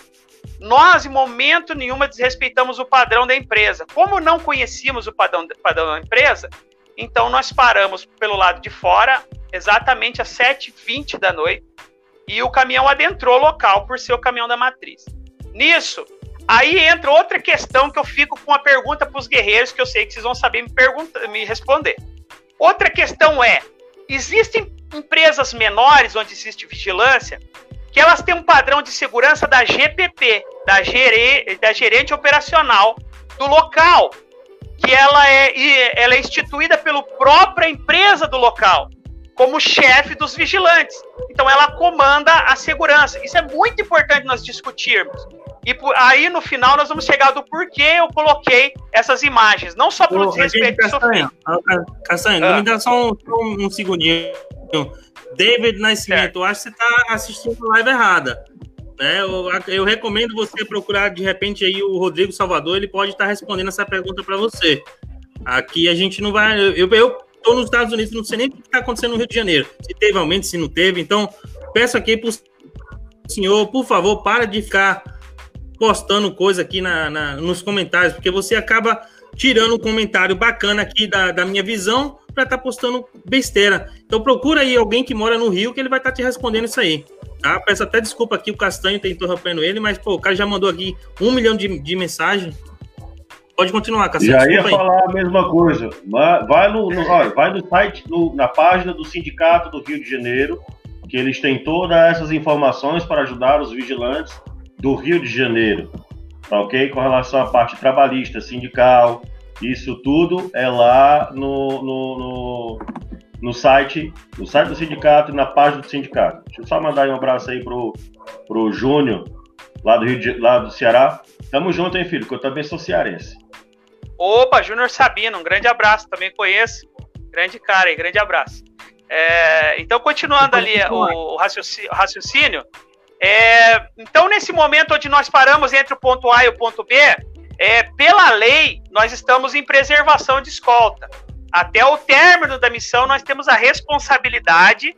Nós, em momento nenhum, desrespeitamos o padrão da empresa. Como não conhecíamos o padrão, padrão da empresa, então nós paramos pelo lado de fora, exatamente às 7h20 da noite, e o caminhão adentrou o local por ser o caminhão da matriz. Nisso, aí entra outra questão que eu fico com a pergunta para os guerreiros, que eu sei que vocês vão saber me, perguntar, me responder. Outra questão é: existem empresas menores onde existe vigilância que elas têm um padrão de segurança da GPP, da, gere, da gerente operacional do local, que ela é, ela é instituída pela própria empresa do local como chefe dos vigilantes. Então ela comanda a segurança. Isso é muito importante nós discutirmos. E por, aí no final nós vamos chegar do porquê eu coloquei essas imagens, não só pelo desrespeito que Castanha, Castanha, ah. me dá só um, um segundinho. David Nascimento, eu acho que você está assistindo a live errada. Né? Eu, eu, recomendo você procurar de repente aí o Rodrigo Salvador, ele pode estar respondendo essa pergunta para você. Aqui a gente não vai. Eu, eu estou nos Estados Unidos, não sei nem o que está acontecendo no Rio de Janeiro. Se teve aumento, se não teve. Então, peço aqui para o senhor, por favor, para de ficar postando coisa aqui na, na, nos comentários, porque você acaba tirando um comentário bacana aqui da, da minha visão para estar tá postando besteira. Então procura aí alguém que mora no Rio que ele vai estar tá te respondendo isso aí. Tá? Peço até desculpa aqui, o Castanho tá interrompendo ele, mas pô, o cara já mandou aqui um milhão de, de mensagens. Pode continuar, Cassiano. Já ia falar a mesma coisa. Vai no, no, olha, vai no site, no, na página do Sindicato do Rio de Janeiro, que eles têm todas essas informações para ajudar os vigilantes do Rio de Janeiro. Tá ok? Com relação à parte trabalhista, sindical, isso tudo é lá no, no, no, no site, no site do sindicato e na página do sindicato. Deixa eu só mandar um abraço aí pro, pro Júnior, lá do Rio de, lá do Ceará. Tamo junto, hein, filho, que eu também sou cearense. Opa, Júnior Sabino, um grande abraço, também conheço. Grande cara aí, grande abraço. É, então, continuando ali o, o raciocínio, é, então nesse momento onde nós paramos entre o ponto A e o ponto B, é, pela lei, nós estamos em preservação de escolta. Até o término da missão, nós temos a responsabilidade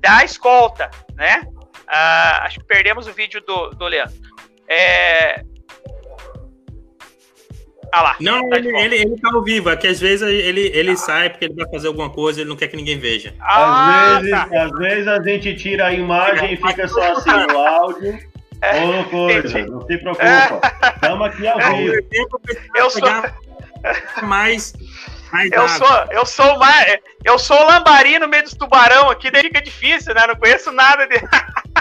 da escolta, né? Ah, acho que perdemos o vídeo do, do Leandro. É, ah lá. Não, tá ele, ele, ele tá ao vivo, é que às vezes ele, ele ah. sai porque ele vai fazer alguma coisa, ele não quer que ninguém veja. Ah, às, vezes, tá. às vezes a gente tira a imagem e fica só assim o áudio. É, Ou coisa, não se preocupa. Estamos aqui ao vivo. Eu sou. Mais. mais eu sou, eu sou mais, eu sou o lambarino no meio dos tubarão aqui, daí fica difícil, né? Não conheço nada de.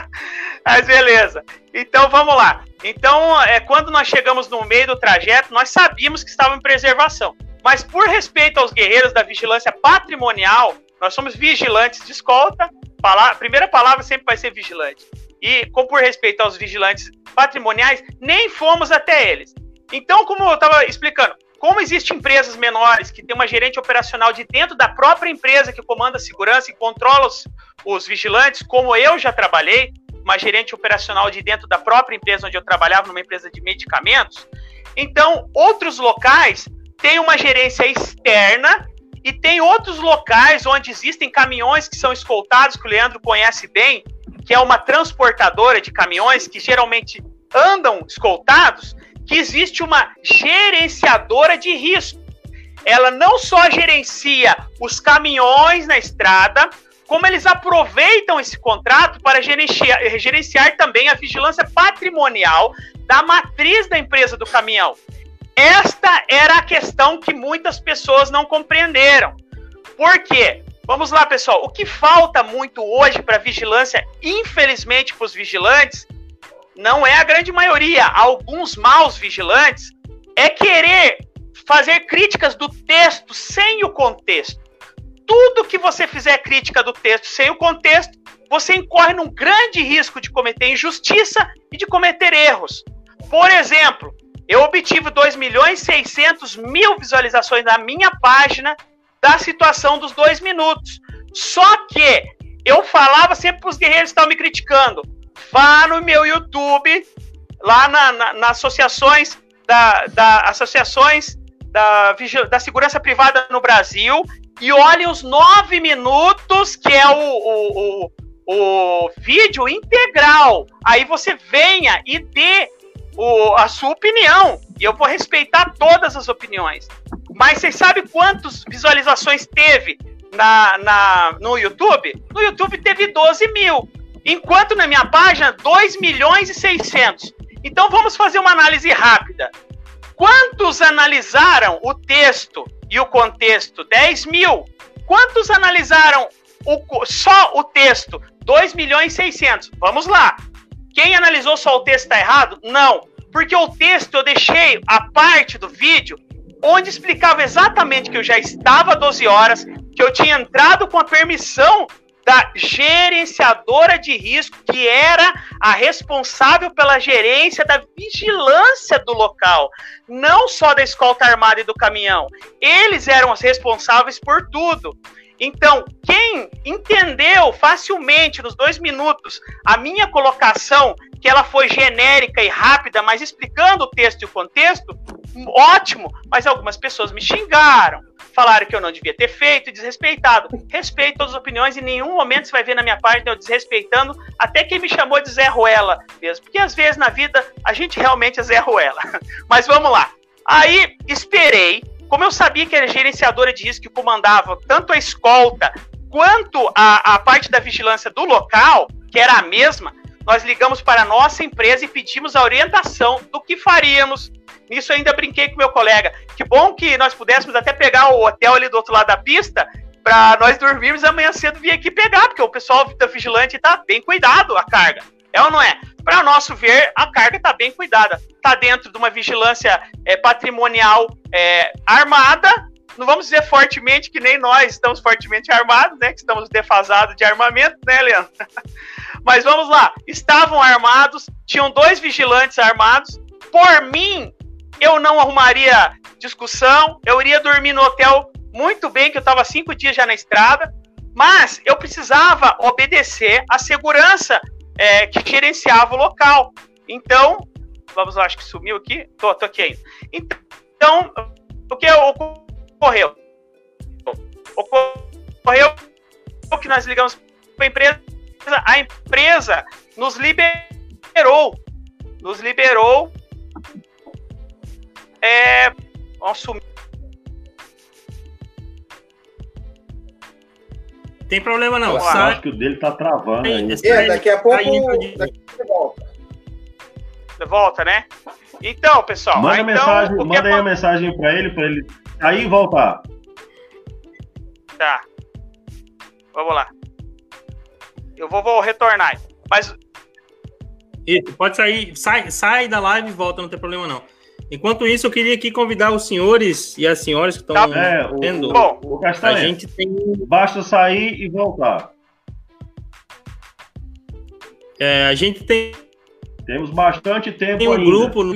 (laughs) Mas beleza. Então vamos lá. Então, é, quando nós chegamos no meio do trajeto, nós sabíamos que estava em preservação. Mas por respeito aos guerreiros da vigilância patrimonial, nós somos vigilantes de escolta. a primeira palavra sempre vai ser vigilante. E como por respeito aos vigilantes patrimoniais, nem fomos até eles. Então, como eu estava explicando, como existem empresas menores que têm uma gerente operacional de dentro da própria empresa que comanda a segurança e controla os, os vigilantes, como eu já trabalhei, uma gerente operacional de dentro da própria empresa onde eu trabalhava, numa empresa de medicamentos. Então, outros locais têm uma gerência externa e tem outros locais onde existem caminhões que são escoltados, que o Leandro conhece bem, que é uma transportadora de caminhões que geralmente andam escoltados, que existe uma gerenciadora de risco. Ela não só gerencia os caminhões na estrada, como eles aproveitam esse contrato para gerenciar, gerenciar também a vigilância patrimonial da matriz da empresa do caminhão. Esta era a questão que muitas pessoas não compreenderam. Por quê? Vamos lá, pessoal. O que falta muito hoje para vigilância, infelizmente para os vigilantes, não é a grande maioria, alguns maus vigilantes, é querer fazer críticas do texto sem o contexto tudo que você fizer crítica do texto sem o contexto, você incorre num grande risco de cometer injustiça e de cometer erros. Por exemplo, eu obtive 2 milhões e 600 mil visualizações na minha página da situação dos dois minutos. Só que eu falava sempre para os guerreiros que estavam me criticando: vá no meu YouTube, lá na, na, nas associações da, da associações da, da segurança privada no Brasil e olhem os nove minutos, que é o, o, o, o vídeo integral. Aí você venha e dê o, a sua opinião. E eu vou respeitar todas as opiniões. Mas vocês sabem quantas visualizações teve na, na, no YouTube? No YouTube teve 12 mil. Enquanto na minha página, 2 milhões e 600. Então vamos fazer uma análise rápida. Quantos analisaram o texto e o contexto? 10 mil. Quantos analisaram o, só o texto? 2 milhões e 600. Vamos lá. Quem analisou só o texto está errado? Não. Porque o texto eu deixei a parte do vídeo onde explicava exatamente que eu já estava 12 horas, que eu tinha entrado com a permissão da gerenciadora de risco, que era a responsável pela gerência da vigilância do local, não só da escolta armada e do caminhão. Eles eram os responsáveis por tudo. Então, quem entendeu facilmente nos dois minutos a minha colocação, que ela foi genérica e rápida, mas explicando o texto e o contexto, ótimo, mas algumas pessoas me xingaram, falaram que eu não devia ter feito, desrespeitado. Respeito todas as opiniões, em nenhum momento você vai ver na minha página eu desrespeitando até quem me chamou de Zé Ruela mesmo. Porque às vezes na vida a gente realmente é Zé Ruela. (laughs) Mas vamos lá. Aí esperei, como eu sabia que era gerenciadora de risco que comandava tanto a escolta quanto a, a parte da vigilância do local, que era a mesma, nós ligamos para a nossa empresa e pedimos a orientação do que faríamos, Nisso ainda brinquei com meu colega. Que bom que nós pudéssemos até pegar o hotel ali do outro lado da pista para nós dormirmos amanhã cedo vir aqui pegar, porque o pessoal da vigilante tá bem cuidado a carga. É ou não é? Para nosso ver, a carga está bem cuidada. Está dentro de uma vigilância é, patrimonial é, armada. Não vamos dizer fortemente que nem nós estamos fortemente armados, né? Que estamos defasados de armamento, né, Leandro? (laughs) Mas vamos lá. Estavam armados, tinham dois vigilantes armados. Por mim, eu não arrumaria discussão, eu iria dormir no hotel muito bem, que eu estava cinco dias já na estrada, mas eu precisava obedecer à segurança é, que gerenciava o local. Então, vamos lá, acho que sumiu aqui, tô, tô aqui ainda. Então, o que ocorreu? Ocorreu que nós ligamos para a empresa, a empresa nos liberou, nos liberou é. Assumir. Tem problema não. Eu Sai... acho que o dele tá travando. Aí, é, daqui a pouco. Daqui volta. Volta, né? Então, pessoal. Manda, então, mensagem, manda aí a mensagem para ele, para ele sair e voltar. Tá. Vamos lá. Eu vou, vou retornar. Mas. Isso, pode sair. Sai, sai da live e volta, não tem problema não. Enquanto isso, eu queria aqui convidar os senhores e as senhoras que estão tá. é, vendo. Bom, o Castanha, a gente tem. Basta sair e voltar. É, a gente tem. Temos bastante tempo. Tem um ainda. grupo no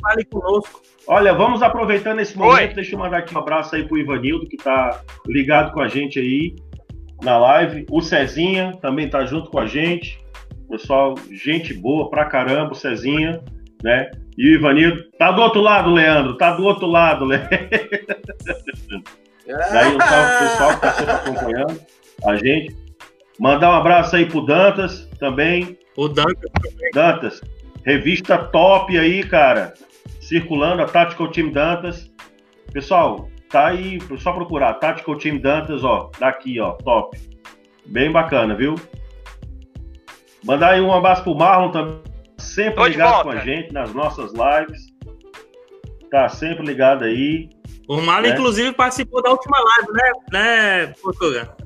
Fale Conosco. Olha, vamos aproveitando esse momento, Oi. deixa eu mandar aqui um abraço aí pro Ivanildo, que tá ligado com a gente aí na live. O Cezinha também tá junto com a gente. Pessoal, gente boa pra caramba, o Cezinha, né? E o Ivanildo tá do outro lado, Leandro, tá do outro lado, Leandro. (laughs) Daí um salve pro pessoal que tá sempre acompanhando a gente. Mandar um abraço aí pro Dantas também. O Dantas também. Dantas, revista top aí, cara. Circulando a Tactical Team Dantas. Pessoal, tá aí, só procurar Tactical Team Dantas, ó, daqui, ó, top. Bem bacana, viu? Mandar aí um abraço pro Marlon também sempre Tô ligado com a gente nas nossas lives. Tá sempre ligado aí. O Malo, né? inclusive, participou da última live, né, né Portugal?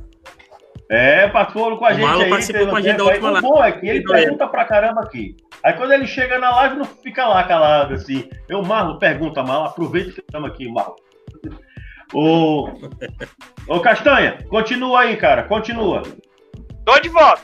É, participou com a o gente Malo aí. participou com a gente da última live. O bom é que ele pergunta pra caramba aqui. Aí quando ele chega na live, não fica lá calado, assim. Eu, Marlon, pergunta, Marlon, aproveita que estamos aqui, Marlon. Ô, ô Castanha, continua aí, cara, continua. Tô de volta.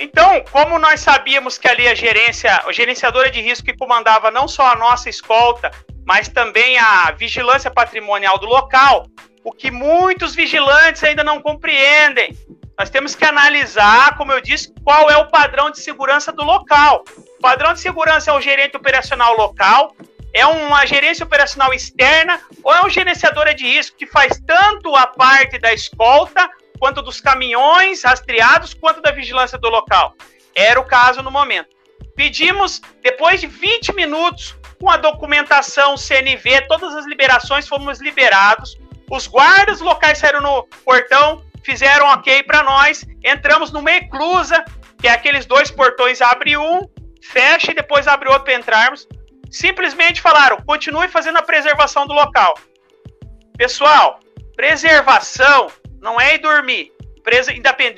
Então, como nós sabíamos que ali a gerência, a gerenciadora de risco que comandava não só a nossa escolta, mas também a vigilância patrimonial do local, o que muitos vigilantes ainda não compreendem. Nós temos que analisar, como eu disse, qual é o padrão de segurança do local. O padrão de segurança é o gerente operacional local, É uma gerência operacional externa ou é um gerenciador de risco que faz tanto a parte da escolta, quanto dos caminhões rastreados, quanto da vigilância do local? Era o caso no momento. Pedimos, depois de 20 minutos, com a documentação CNV, todas as liberações fomos liberados. Os guardas locais saíram no portão, fizeram ok para nós. Entramos numa eclusa, que é aqueles dois portões, abre um, fecha e depois abre outro para entrarmos. Simplesmente falaram: continue fazendo a preservação do local. Pessoal, preservação não é ir dormir.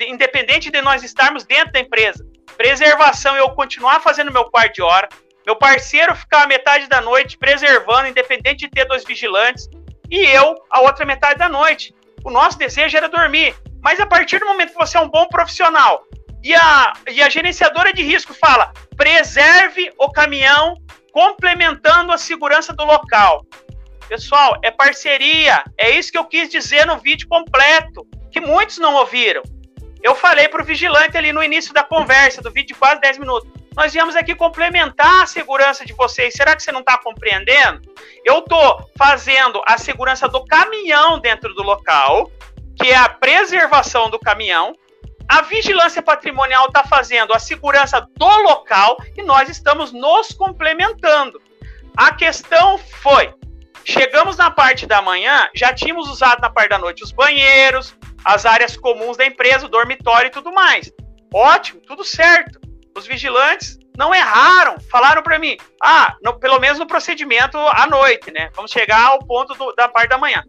Independente de nós estarmos dentro da empresa. Preservação eu continuar fazendo meu quarto de hora, meu parceiro ficar a metade da noite preservando, independente de ter dois vigilantes, e eu a outra metade da noite. O nosso desejo era dormir. Mas a partir do momento que você é um bom profissional e a, e a gerenciadora de risco fala: preserve o caminhão complementando a segurança do local. Pessoal, é parceria. É isso que eu quis dizer no vídeo completo, que muitos não ouviram. Eu falei para o vigilante ali no início da conversa, do vídeo de quase 10 minutos. Nós viemos aqui complementar a segurança de vocês. Será que você não está compreendendo? Eu estou fazendo a segurança do caminhão dentro do local, que é a preservação do caminhão. A vigilância patrimonial está fazendo a segurança do local e nós estamos nos complementando. A questão foi: chegamos na parte da manhã, já tínhamos usado na parte da noite os banheiros, as áreas comuns da empresa, o dormitório e tudo mais. Ótimo, tudo certo. Os vigilantes não erraram, falaram para mim, ah, no, pelo menos no procedimento à noite, né? Vamos chegar ao ponto do, da parte da manhã.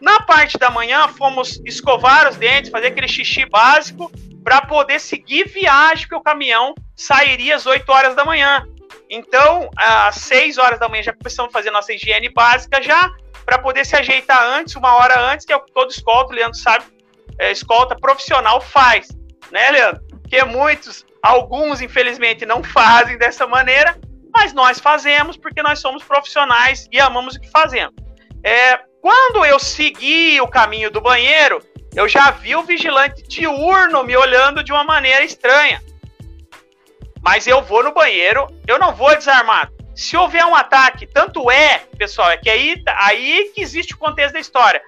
Na parte da manhã, fomos escovar os dentes, fazer aquele xixi básico para poder seguir viagem, porque o caminhão sairia às 8 horas da manhã. Então, às 6 horas da manhã já a fazer nossa higiene básica já, para poder se ajeitar antes, uma hora antes, que é o que todo escolta, o Leandro sabe, é, escolta profissional faz, né, Leandro? Que muitos Alguns, infelizmente, não fazem dessa maneira, mas nós fazemos porque nós somos profissionais e amamos o que fazemos. É, quando eu segui o caminho do banheiro, eu já vi o vigilante diurno me olhando de uma maneira estranha. Mas eu vou no banheiro, eu não vou desarmado. Se houver um ataque, tanto é, pessoal, é que aí, aí que existe o contexto da história.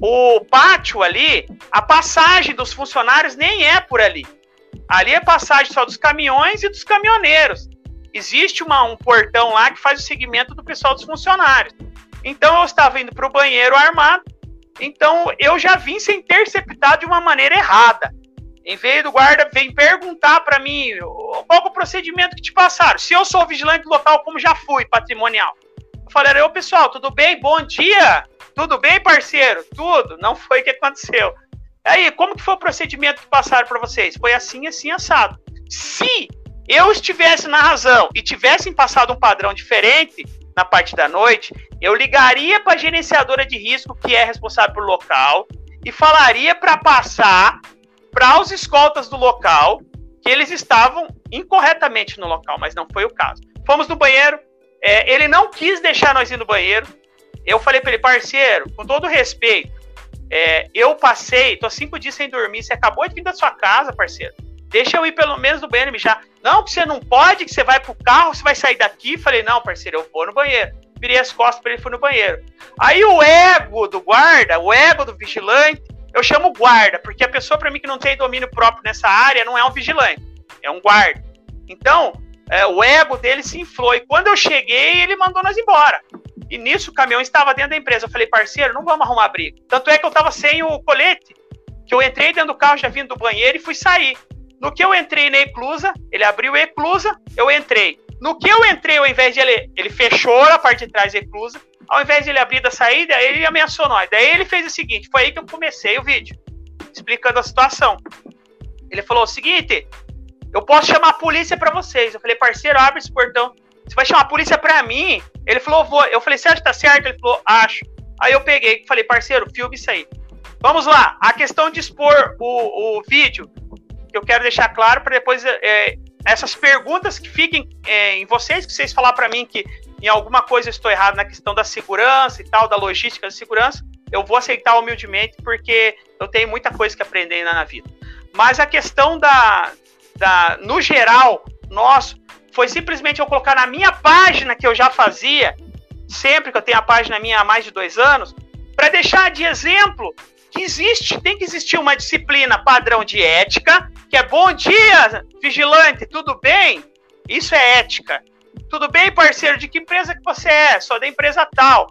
O pátio ali, a passagem dos funcionários nem é por ali. Ali é passagem só dos caminhões e dos caminhoneiros. Existe uma, um portão lá que faz o segmento do pessoal dos funcionários. Então eu estava indo para o banheiro armado. Então eu já vim ser interceptado de uma maneira errada. Em vez do guarda vem perguntar para mim qual é o procedimento que te passaram. Se eu sou vigilante local, como já fui patrimonial. Eu falei, ô pessoal, tudo bem? Bom dia! Tudo bem, parceiro? Tudo. Não foi o que aconteceu. Aí, como que foi o procedimento que passaram para vocês? Foi assim, assim, assado. Se eu estivesse na razão e tivessem passado um padrão diferente na parte da noite, eu ligaria para a gerenciadora de risco, que é responsável pelo local, e falaria para passar para os escoltas do local que eles estavam incorretamente no local, mas não foi o caso. Fomos no banheiro, é, ele não quis deixar nós ir no banheiro. Eu falei para ele, parceiro, com todo respeito, é, eu passei, tô cinco dias sem dormir. Você acabou de vir da sua casa, parceiro. Deixa eu ir pelo menos no banheiro já. Não, que você não pode, que você vai pro carro, você vai sair daqui. Falei, não, parceiro, eu vou no banheiro. Virei as costas para ele e fui no banheiro. Aí o ego do guarda, o ego do vigilante, eu chamo guarda, porque a pessoa, para mim, que não tem domínio próprio nessa área, não é um vigilante, é um guarda. Então, é, o ego dele se inflou. E quando eu cheguei, ele mandou nós embora. E nisso o caminhão estava dentro da empresa. Eu falei, parceiro, não vamos arrumar briga. Tanto é que eu estava sem o colete, que eu entrei dentro do carro já vindo do banheiro e fui sair. No que eu entrei na eclusa, ele abriu a eclusa, eu entrei. No que eu entrei, ao invés de ele, ele fechou a parte de trás da eclusa, ao invés de ele abrir da saída, ele ameaçou nós. Daí ele fez o seguinte, foi aí que eu comecei o vídeo, explicando a situação. Ele falou o seguinte, eu posso chamar a polícia para vocês. Eu falei, parceiro, abre esse portão. Você vai chamar a polícia pra mim? Ele falou, vou. Eu falei, você acha que tá certo? Ele falou, acho. Aí eu peguei e falei, parceiro, filme isso aí. Vamos lá. A questão de expor o, o vídeo, que eu quero deixar claro para depois é, essas perguntas que fiquem é, em vocês, que vocês falar para mim que em alguma coisa eu estou errado na questão da segurança e tal, da logística de segurança, eu vou aceitar humildemente, porque eu tenho muita coisa que aprender ainda na vida. Mas a questão da, da no geral, nosso, foi simplesmente eu colocar na minha página que eu já fazia sempre que eu tenho a página minha há mais de dois anos, para deixar de exemplo que existe, tem que existir uma disciplina padrão de ética, que é bom dia, vigilante, tudo bem? Isso é ética. Tudo bem, parceiro? De que empresa que você é? Só da empresa tal.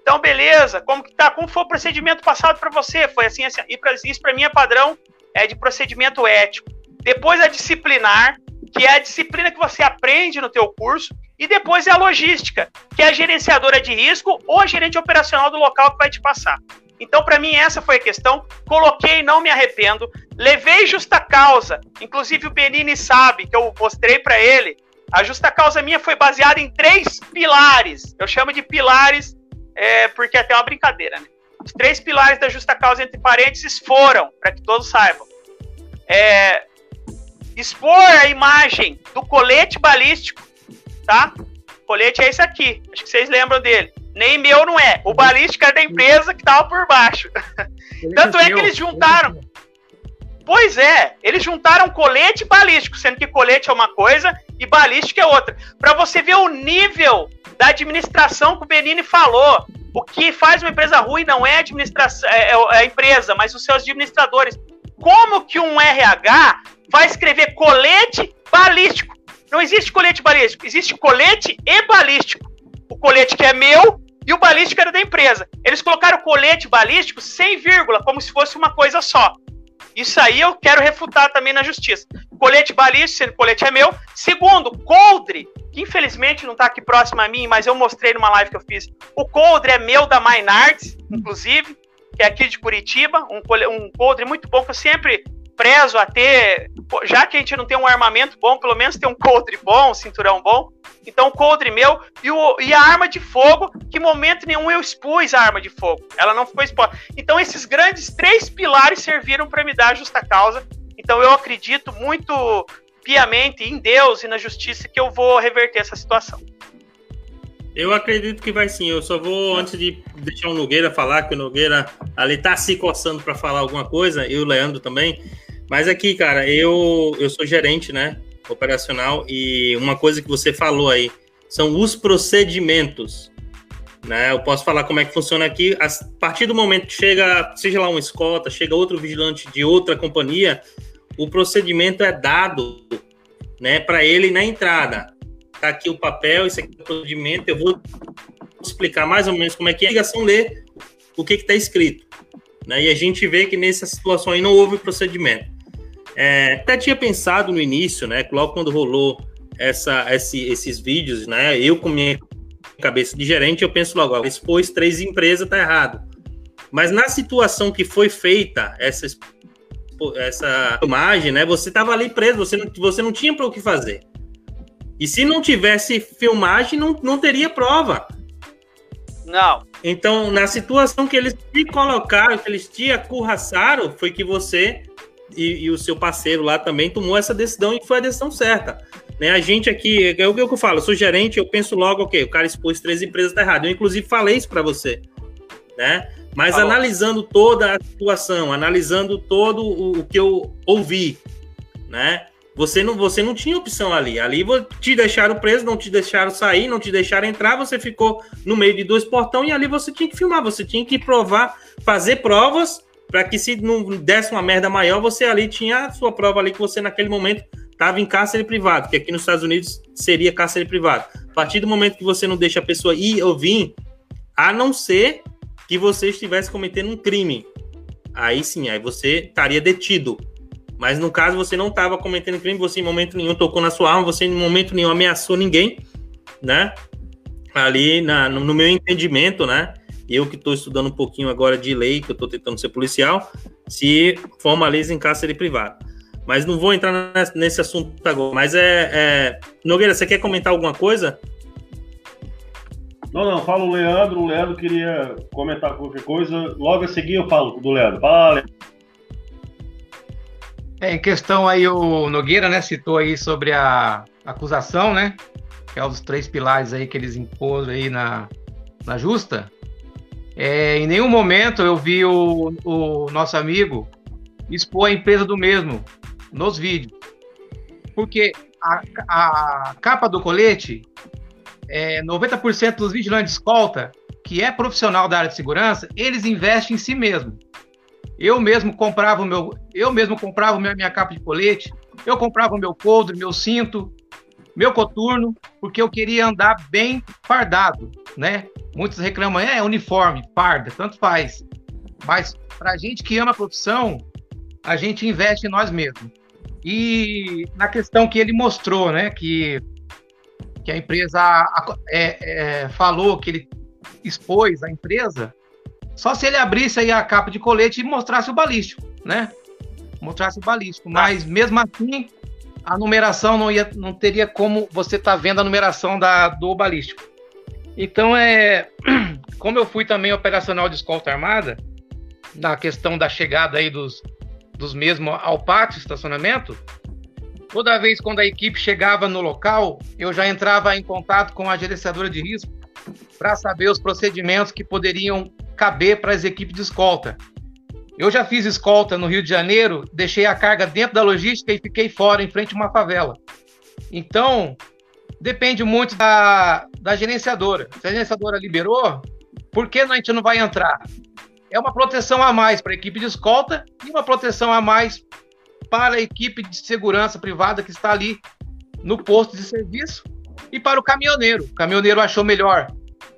Então, beleza. Como que tá? Como foi o procedimento passado para você? Foi assim, assim. E pra, isso para mim é padrão é de procedimento ético. Depois a disciplinar, que é a disciplina que você aprende no teu curso, e depois é a logística, que é a gerenciadora de risco ou a gerente operacional do local que vai te passar. Então, para mim, essa foi a questão. Coloquei, não me arrependo. Levei justa causa. Inclusive, o Benini sabe que eu mostrei para ele. A justa causa minha foi baseada em três pilares. Eu chamo de pilares é, porque é até uma brincadeira, né? Os três pilares da justa causa, entre parênteses, foram, para que todos saibam, é, expor a imagem do colete balístico, tá? O colete é esse aqui, acho que vocês lembram dele. Nem meu não é. O balístico é da empresa que tava por baixo. Tanto é que eles juntaram. Pois é, eles juntaram colete e balístico, sendo que colete é uma coisa e balístico é outra. Para você ver o nível da administração que o Benini falou. O que faz uma empresa ruim não é a administração, é, é, é a empresa, mas os seus administradores. Como que um RH vai escrever colete balístico? Não existe colete balístico, existe colete e balístico. O colete que é meu e o balístico era da empresa. Eles colocaram colete balístico sem vírgula, como se fosse uma coisa só. Isso aí eu quero refutar também na justiça. Colete balístico, colete é meu. Segundo, coldre, que infelizmente não está aqui próximo a mim, mas eu mostrei numa live que eu fiz. O coldre é meu da Minards, inclusive, que é aqui de Curitiba, um, um coldre muito bom que eu sempre prezo a ter, já que a gente não tem um armamento bom, pelo menos tem um coldre bom, um cinturão bom. Então, o coldre meu e, o, e a arma de fogo, que momento nenhum eu expus a arma de fogo. Ela não ficou exposta. Então, esses grandes três pilares serviram para me dar a justa causa. Então, eu acredito muito piamente em Deus e na justiça que eu vou reverter essa situação. Eu acredito que vai sim. Eu só vou, antes de deixar o Nogueira falar, que o Nogueira ali tá se coçando para falar alguma coisa, e o Leandro também. Mas aqui, cara, eu, eu sou gerente, né? Operacional, e uma coisa que você falou aí são os procedimentos. Né? Eu posso falar como é que funciona aqui. A partir do momento que chega, seja lá um escolta, chega outro vigilante de outra companhia, o procedimento é dado né, para ele na entrada. Tá aqui o papel, esse aqui é o procedimento, eu vou explicar mais ou menos como é que é a ligação lê o que está escrito. Né? E a gente vê que nessa situação aí não houve procedimento. É, até tinha pensado no início, né? Logo quando rolou essa, esse, esses vídeos, né? Eu com minha cabeça de gerente, eu penso logo, expôs três empresas, tá errado. Mas na situação que foi feita essa, essa filmagem, né? Você tava ali preso, você não, você não tinha para o que fazer. E se não tivesse filmagem, não, não teria prova. Não. Então, na situação que eles te colocaram, que eles te acurraçaram, foi que você e, e, o seu parceiro lá também tomou essa decisão e foi a decisão certa. Né? A gente aqui, é o que eu falo, eu sou gerente, eu penso logo, ok, o cara expôs três empresas, tá errado. Eu, inclusive, falei isso para você. Né? Mas tá analisando toda a situação, analisando todo o, o, que eu ouvi, né? Você não, você não tinha opção ali. Ali te deixaram preso, não te deixaram sair, não te deixaram entrar, você ficou no meio de dois portões e ali você tinha que filmar, você tinha que provar, fazer provas para que se não desse uma merda maior, você ali tinha a sua prova ali que você naquele momento estava em cárcere privado, que aqui nos Estados Unidos seria cárcere privado. A partir do momento que você não deixa a pessoa ir ou vir, a não ser que você estivesse cometendo um crime. Aí sim, aí você estaria detido. Mas no caso, você não estava cometendo crime, você em momento nenhum tocou na sua arma, você em momento nenhum ameaçou ninguém, né? Ali na, no, meu entendimento, né? Eu que estou estudando um pouquinho agora de lei, que eu estou tentando ser policial, se formaliza em cárcere privado. Mas não vou entrar nesse assunto agora. Mas é, é... Nogueira, você quer comentar alguma coisa? Não, não, fala o Leandro. O Leandro queria comentar qualquer coisa. Logo a seguir eu falo do Leandro. Fala, Leandro. É, em questão aí, o Nogueira, né, citou aí sobre a acusação, né, que é um dos três pilares aí que eles impôs aí na, na justa. É, em nenhum momento eu vi o, o nosso amigo expor a empresa do mesmo nos vídeos. Porque a, a capa do colete é, 90% dos vigilantes de escolta, que é profissional da área de segurança, eles investem em si mesmo. Eu mesmo comprava o meu, eu mesmo comprava minha, minha capa de colete, eu comprava o meu coldre, meu cinto, meu coturno, porque eu queria andar bem fardado, né? Muitos reclamam, é uniforme, farda, tanto faz. Mas para gente que ama a profissão, a gente investe em nós mesmos. E na questão que ele mostrou, né, que, que a empresa é, é, falou que ele expôs a empresa, só se ele abrisse aí a capa de colete e mostrasse o balístico, né? Mostrasse o balístico. Mas mesmo assim, a numeração não, ia, não teria como você estar tá vendo a numeração da, do balístico. Então, é, (clears throat) como eu fui também operacional de escolta armada, na questão da chegada aí dos, dos mesmos ao pátio estacionamento, toda vez quando a equipe chegava no local, eu já entrava em contato com a gerenciadora de risco para saber os procedimentos que poderiam caber para as equipes de escolta. Eu já fiz escolta no Rio de Janeiro, deixei a carga dentro da logística e fiquei fora, em frente a uma favela. Então, depende muito da, da gerenciadora. Se a gerenciadora liberou, por que a gente não vai entrar? É uma proteção a mais para a equipe de escolta e uma proteção a mais para a equipe de segurança privada que está ali no posto de serviço e para o caminhoneiro. O caminhoneiro achou melhor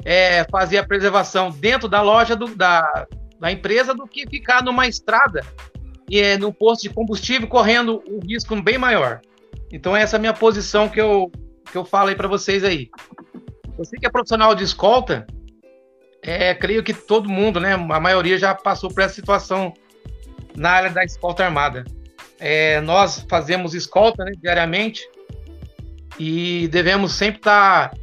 é, fazer a preservação dentro da loja do, da, da empresa do que ficar numa estrada e é, num posto de combustível correndo um risco bem maior. Então essa é a minha posição que eu, que eu falo aí para vocês aí. Você que é profissional de escolta, é, creio que todo mundo, né, a maioria já passou por essa situação na área da escolta armada. É, nós fazemos escolta né, diariamente e devemos sempre estar tá,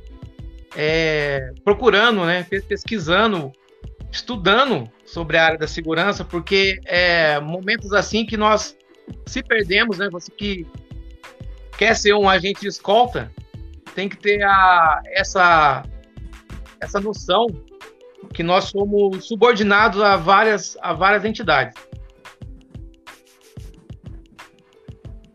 é, procurando, né, pesquisando, estudando sobre a área da segurança, porque é momentos assim que nós se perdemos, né? Você que quer ser um agente de escolta tem que ter a, essa essa noção que nós somos subordinados a várias a várias entidades.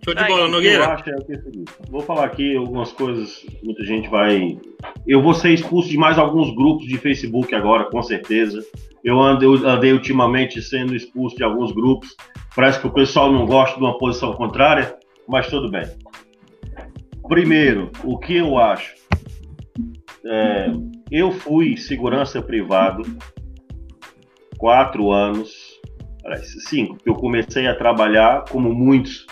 Show de bola, Nogueira. Eu acho é o seguinte, vou falar aqui algumas coisas, muita gente vai. Eu vou ser expulso de mais alguns grupos de Facebook agora, com certeza. Eu andei, andei ultimamente sendo expulso de alguns grupos. Parece que o pessoal não gosta de uma posição contrária, mas tudo bem. Primeiro, o que eu acho? É, eu fui segurança privado quatro anos, cinco, que eu comecei a trabalhar como muitos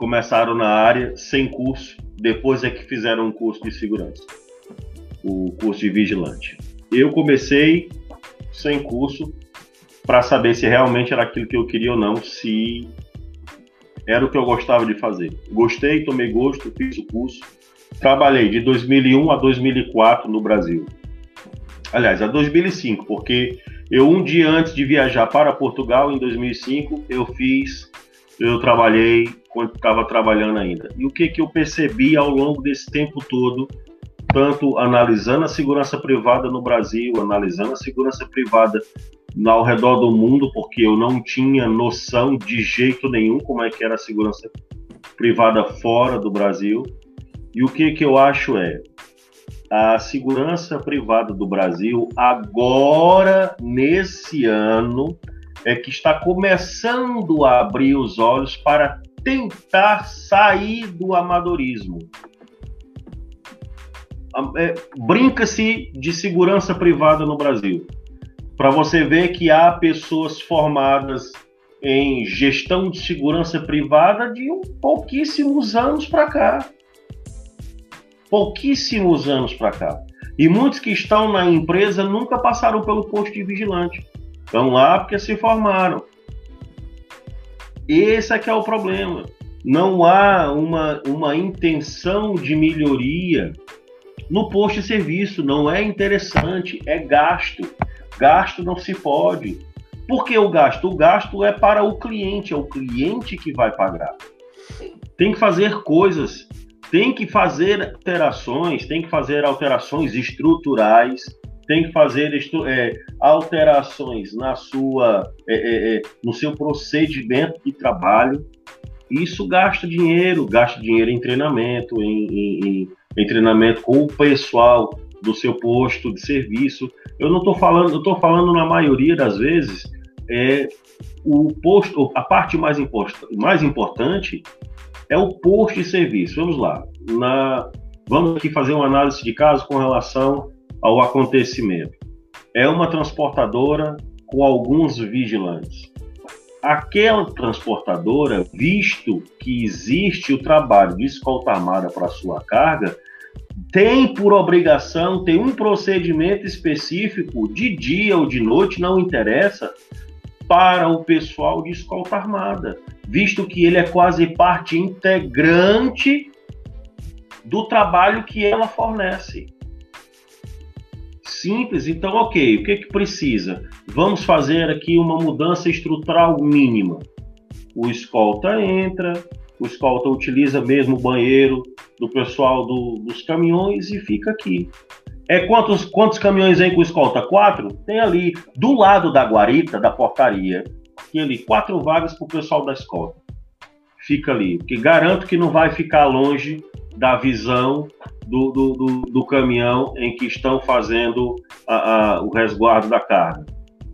começaram na área sem curso, depois é que fizeram um curso de segurança, o curso de vigilante. Eu comecei sem curso para saber se realmente era aquilo que eu queria ou não, se era o que eu gostava de fazer. Gostei, tomei gosto, fiz o curso. Trabalhei de 2001 a 2004 no Brasil. Aliás, a 2005, porque eu um dia antes de viajar para Portugal em 2005, eu fiz eu trabalhei quando estava trabalhando ainda. E o que, que eu percebi ao longo desse tempo todo, tanto analisando a segurança privada no Brasil, analisando a segurança privada ao redor do mundo, porque eu não tinha noção de jeito nenhum como é que era a segurança privada fora do Brasil. E o que, que eu acho é, a segurança privada do Brasil, agora, nesse ano, é que está começando a abrir os olhos para tentar sair do amadorismo. É, Brinca-se de segurança privada no Brasil, para você ver que há pessoas formadas em gestão de segurança privada de pouquíssimos anos para cá. Pouquíssimos anos para cá. E muitos que estão na empresa nunca passaram pelo posto de vigilante. Estão lá porque se formaram. Esse é que é o problema. Não há uma, uma intenção de melhoria no posto de serviço. Não é interessante, é gasto. Gasto não se pode. Por que o gasto? O gasto é para o cliente, é o cliente que vai pagar. Tem que fazer coisas, tem que fazer alterações, tem que fazer alterações estruturais, tem que fazer é, alterações na sua, é, é, é, no seu procedimento de trabalho. Isso gasta dinheiro, gasta dinheiro em treinamento, em, em, em treinamento com o pessoal do seu posto de serviço. Eu não estou falando, eu estou falando na maioria das vezes é o posto, a parte mais, mais importante é o posto de serviço. Vamos lá, na, vamos aqui fazer uma análise de caso com relação ao acontecimento. É uma transportadora com alguns vigilantes. Aquela transportadora, visto que existe o trabalho de escolta armada para sua carga, tem por obrigação, tem um procedimento específico de dia ou de noite, não interessa, para o pessoal de escolta armada, visto que ele é quase parte integrante do trabalho que ela fornece. Simples, então ok, o que, que precisa? Vamos fazer aqui uma mudança estrutural mínima. O escolta entra, o escolta utiliza mesmo o banheiro do pessoal do, dos caminhões e fica aqui. É quantos, quantos caminhões vem com escolta? Quatro? Tem ali, do lado da guarita, da portaria, tem ali quatro vagas para o pessoal da escolta. Fica ali, porque garanto que não vai ficar longe da visão do, do, do, do caminhão em que estão fazendo a, a, o resguardo da carga,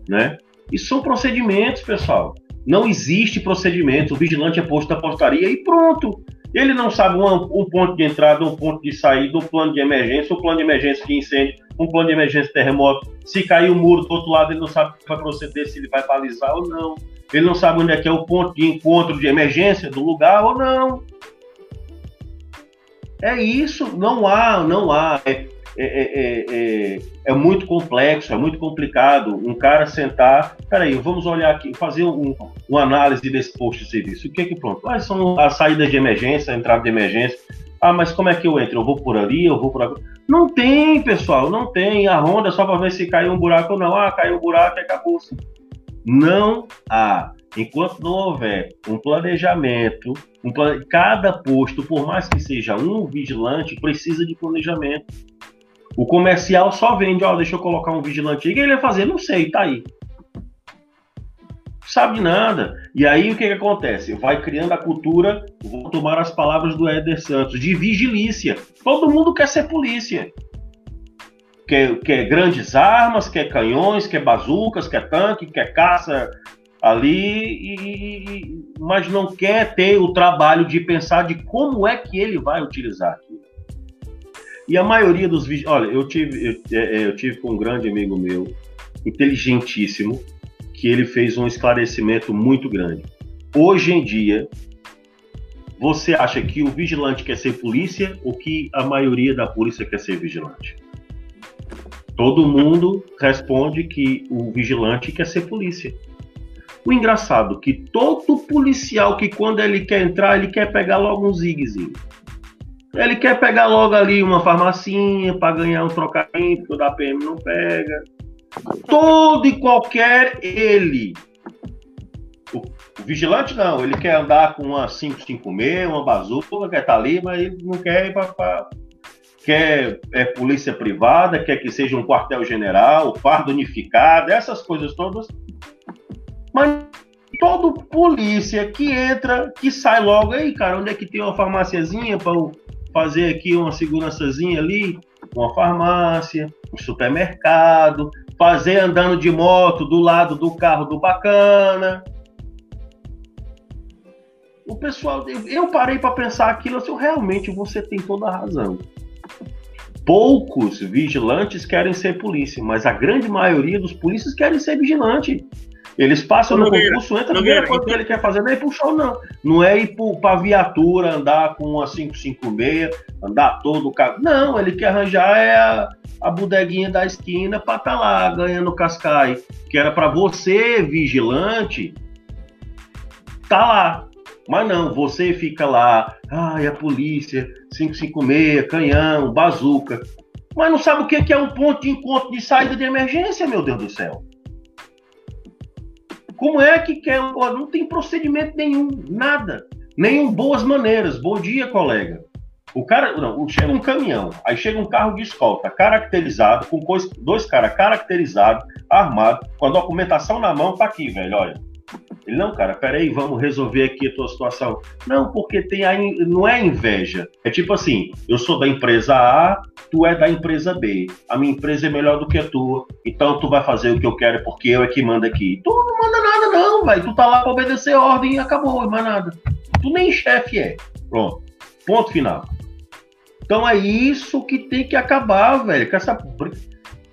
né? Isso são procedimentos, pessoal. Não existe procedimento. O vigilante é posto da portaria e pronto. Ele não sabe um, um, ponto de entrada, um ponto de saída, um plano de emergência, um plano de emergência de incêndio, um plano de emergência de terremoto. Se cair o um muro do outro lado, ele não sabe o que vai proceder, se ele vai balizar ou não. Ele não sabe onde é que é o ponto de encontro de emergência do lugar ou não. É isso, não há, não há. É, é, é, é, é, muito complexo, é muito complicado um cara sentar. Peraí, vamos olhar aqui, fazer um, uma análise desse posto de serviço. O que é que pronto? Quais são as saídas de emergência, a entrada de emergência? Ah, mas como é que eu entro? Eu vou por ali, eu vou por aqui. Não tem, pessoal, não tem. A ronda só para ver se caiu um buraco ou não. Ah, caiu um buraco e acabou. Não há. Enquanto não houver um planejamento, um plan... cada posto, por mais que seja um vigilante, precisa de planejamento. O comercial só vende, ó, deixa eu colocar um vigilante aí. O que ele vai fazer? Não sei, tá aí. Sabe nada. E aí o que, que acontece? Vai criando a cultura, vou tomar as palavras do Éder Santos, de vigilícia. Todo mundo quer ser polícia. Quer, quer grandes armas, quer canhões, quer bazucas, quer tanque, quer caça ali, e, mas não quer ter o trabalho de pensar de como é que ele vai utilizar aquilo. E a maioria dos. Olha, eu tive, eu, é, é, eu tive com um grande amigo meu, inteligentíssimo, que ele fez um esclarecimento muito grande. Hoje em dia, você acha que o vigilante quer ser polícia ou que a maioria da polícia quer ser vigilante? Todo mundo responde que o vigilante quer ser polícia. O engraçado é que todo policial que quando ele quer entrar, ele quer pegar logo um zigzinho. Ele quer pegar logo ali uma farmacinha para ganhar um trocadinho, porque o da PM não pega. Todo e qualquer ele. O, o, vigilante não, ele quer andar com uma 556, uma bazuca, quer estar tá ali, mas ele não quer ir para. Quer é, polícia privada, quer que seja um quartel-general, fardo unificado, essas coisas todas. Mas todo polícia que entra, que sai logo aí, cara, onde é que tem uma farmáciazinha para fazer aqui uma segurançazinha ali, uma farmácia, um supermercado, fazer andando de moto do lado do carro do bacana. O pessoal, eu parei para pensar aquilo, assim, realmente você tem toda a razão. Poucos vigilantes querem ser polícia, mas a grande maioria dos polícias querem ser vigilante. Eles passam no concurso, entra, primeira coisa que ele quer fazer não é ir pro show, não. Não é ir pra viatura, andar com uma 556, andar todo o carro. Não, ele quer arranjar é a, a bodeguinha da esquina pra estar tá lá ganhando cascai. Que era para você, vigilante, tá lá. Mas não, você fica lá, ai, a polícia, 556, canhão, bazuca. Mas não sabe o que é um ponto de encontro de saída de emergência, meu Deus do céu. Como é que quer? Não tem procedimento nenhum, nada. Nenhum boas maneiras. Bom dia, colega. O cara, não, chega um caminhão, aí chega um carro de escolta caracterizado, com dois caras caracterizados, armados, com a documentação na mão, tá aqui, velho, olha. Ele, não, cara, peraí, vamos resolver aqui a tua situação. Não, porque tem a, não é inveja. É tipo assim, eu sou da empresa A, tu é da empresa B. A minha empresa é melhor do que a tua, então tu vai fazer o que eu quero porque eu é que manda aqui. Tu não manda nada não, velho. Tu tá lá pra obedecer ordem e acabou, mais nada. Tu nem chefe é. Pronto. Ponto final. Então é isso que tem que acabar, velho. Com essa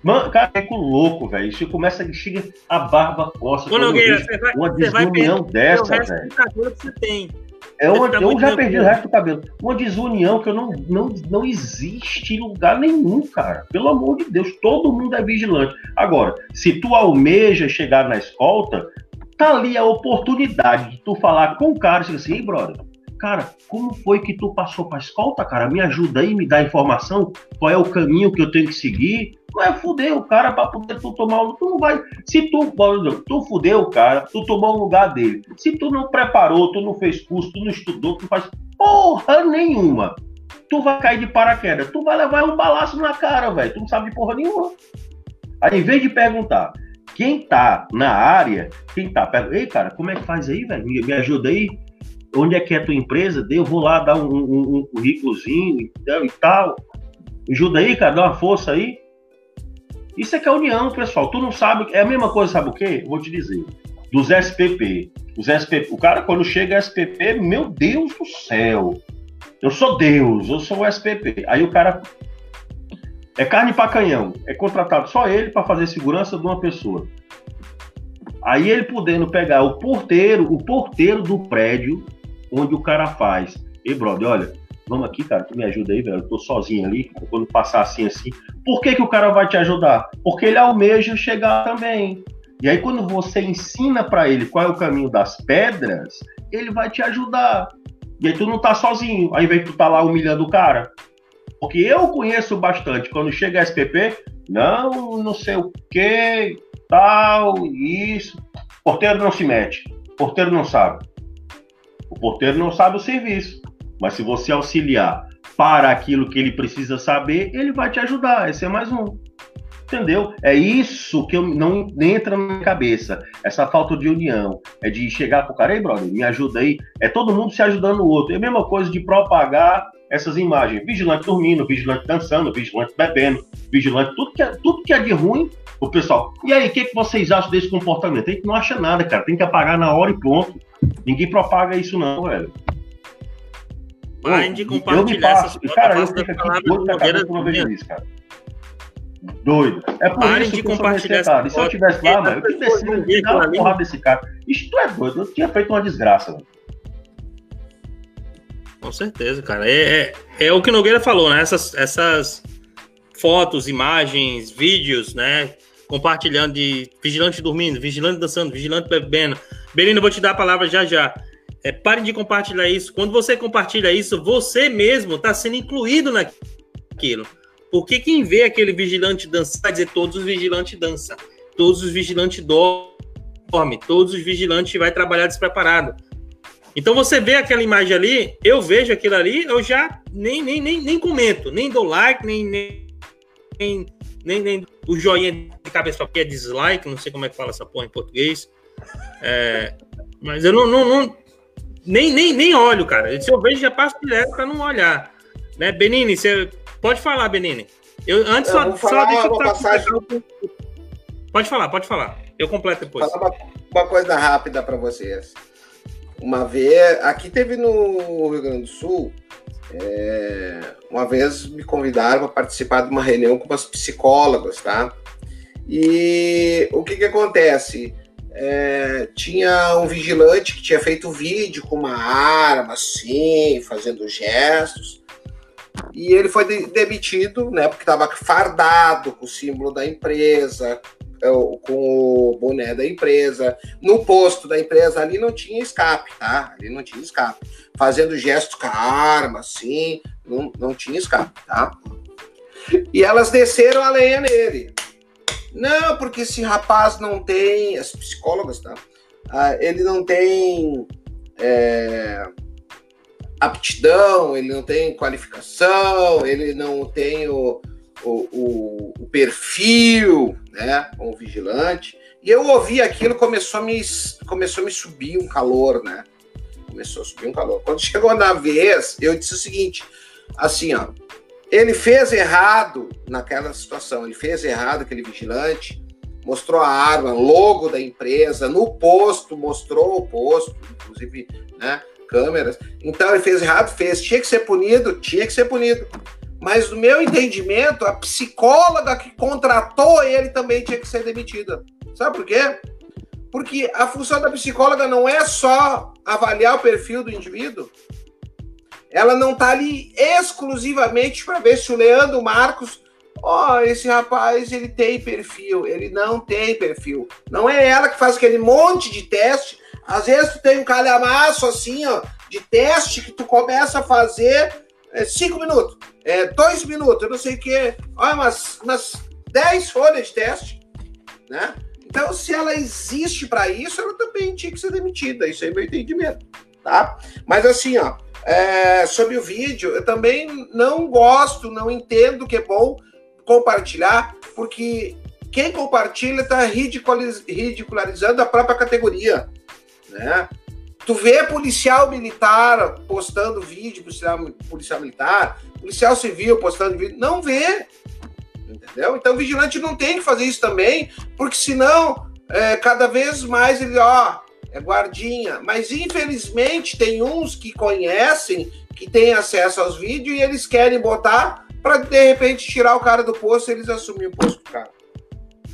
Mano, cara, é com louco, velho. Isso começa, chega a barba coça. Ô, Nogueira, você vai, uma desunião dessa, velho. Que você tem. É uma, tá eu já perdi o resto do cabelo. Uma desunião que eu não, não, não existe em lugar nenhum, cara. Pelo amor de Deus, todo mundo é vigilante. Agora, se tu almeja chegar na escolta, tá ali a oportunidade de tu falar com o cara e assim, brother, cara, como foi que tu passou pra escolta, cara? Me ajuda aí, me dá informação, qual é o caminho que eu tenho que seguir. Não é fuder o cara para poder tu tomar um. Tu não vai. Se tu, tu fudeu o cara, tu tomou o lugar dele. Se tu não preparou, tu não fez curso, tu não estudou, tu faz porra nenhuma. Tu vai cair de paraquedas. Tu vai levar um balaço na cara, velho. Tu não sabe de porra nenhuma. Aí, em vez de perguntar, quem tá na área, quem tá perto, ei, cara, como é que faz aí, velho? Me, me, ajuda aí. Onde é que é a tua empresa? Eu vou lá dar um, um, um currículozinho e tal. Ajuda aí, cara, dá uma força aí. Isso é que é união, pessoal. Tu não sabe. É a mesma coisa, sabe o quê? Vou te dizer. Dos SPP. Os SPP. O cara, quando chega SPP, meu Deus do céu. Eu sou Deus, eu sou o SPP. Aí o cara. É carne para canhão. É contratado só ele para fazer segurança de uma pessoa. Aí ele podendo pegar o porteiro, o porteiro do prédio onde o cara faz. Ei, brother, olha, vamos aqui, cara, tu me ajuda aí, velho. Eu tô sozinho ali, quando passar assim, assim. Por que, que o cara vai te ajudar? Porque ele almeja chegar também. E aí, quando você ensina para ele qual é o caminho das pedras, ele vai te ajudar. E aí tu não tá sozinho, ao invés de tu tá lá humilhando o cara. Porque eu conheço bastante. Quando chega a SPP, não, não sei o que, tal, isso. Porteiro não se mete. Porteiro não sabe. O porteiro não sabe o serviço. Mas se você auxiliar para aquilo que ele precisa saber, ele vai te ajudar. Esse é mais um. Entendeu? É isso que eu não entra na minha cabeça. Essa falta de união. É de chegar pro cara, ei, brother, me ajuda aí. É todo mundo se ajudando o outro. É a mesma coisa de propagar essas imagens. Vigilante dormindo, vigilante dançando, vigilante bebendo, vigilante, tudo que é, tudo que é de ruim, o pessoal. E aí, o que, que vocês acham desse comportamento? A gente não acha nada, cara. Tem que apagar na hora e pronto. Ninguém propaga isso, não, velho. Parem de compartilhar essas fotos. Cara, eu fico aqui doido da cabeça quando eu vejo isso, cara. Doido. É por Parem isso de que eu compartilhar essa E se eu tivesse lá, mano, eu tinha descido e dar uma porrada desse cara. Isso tu é doido. Eu tinha feito uma desgraça, mano. Com certeza, cara. É, é, é, o que Nogueira falou, né? Essas, essas fotos, imagens, vídeos, né? Compartilhando de vigilante dormindo, vigilante dançando, vigilante bebendo. Belino, eu vou te dar a palavra já já. É, parem de compartilhar isso. Quando você compartilha isso, você mesmo está sendo incluído naquilo. Porque quem vê aquele vigilante dançar, vai dizer todos os vigilantes dançam, todos os vigilantes dormem, todos os vigilantes vai trabalhar despreparado. Então você vê aquela imagem ali, eu vejo aquilo ali, eu já nem, nem, nem, nem comento, nem dou like, nem, nem, nem, nem, nem o joinha de cabeça para é dislike, não sei como é que fala essa porra em português. É, mas eu não, não, não, nem, nem, nem olho, cara. Se eu vejo, já passo direto para não olhar. Né? Benini, você pode falar, Benini. Eu antes eu só, só deixa eu passagem... Pode falar, pode falar. Eu completo depois. Falar uma, uma coisa rápida para vocês. Uma vez, aqui teve no Rio Grande do Sul, é, uma vez me convidaram para participar de uma reunião com umas psicólogas, tá? E o que que acontece? É, tinha um vigilante que tinha feito vídeo com uma arma, assim, fazendo gestos. E ele foi demitido, né? Porque estava fardado com o símbolo da empresa, é, com o boné da empresa. No posto da empresa ali não tinha escape, tá? Ali não tinha escape. Fazendo gestos com a arma, assim, não, não tinha escape, tá? E elas desceram a lenha nele. Não, porque esse rapaz não tem, as psicólogas, tá? Ah, ele não tem é, aptidão, ele não tem qualificação, ele não tem o, o, o, o perfil, né, como vigilante. E eu ouvi aquilo, começou a me, começou a me subir um calor, né? Começou a subir um calor. Quando chegou na vez, eu disse o seguinte, assim, ó, ele fez errado naquela situação, ele fez errado aquele vigilante, mostrou a arma, logo da empresa, no posto, mostrou o posto, inclusive, né, câmeras. Então ele fez errado, fez, tinha que ser punido, tinha que ser punido. Mas no meu entendimento, a psicóloga que contratou ele também tinha que ser demitida. Sabe por quê? Porque a função da psicóloga não é só avaliar o perfil do indivíduo, ela não está ali exclusivamente para ver se o Leandro Marcos, ó, oh, esse rapaz ele tem perfil, ele não tem perfil. Não é ela que faz aquele monte de teste. Às vezes tu tem um calhamaço assim, ó, de teste que tu começa a fazer é, cinco minutos, é, dois minutos, eu não sei o quê. Olha, umas, umas dez folhas de teste, né? Então, se ela existe para isso, ela também tinha que ser demitida. Isso é meu entendimento, tá? Mas assim, ó, é, sobre o vídeo, eu também não gosto, não entendo que é bom compartilhar, porque quem compartilha está ridicularizando a própria categoria, né? Tu vê policial militar postando vídeo, policial, policial militar, policial civil postando vídeo, não vê, entendeu? Então vigilante não tem que fazer isso também, porque senão é, cada vez mais ele, ó, é guardinha. Mas infelizmente tem uns que conhecem, que têm acesso aos vídeos e eles querem botar para de repente tirar o cara do posto e eles assumir o posto do cara.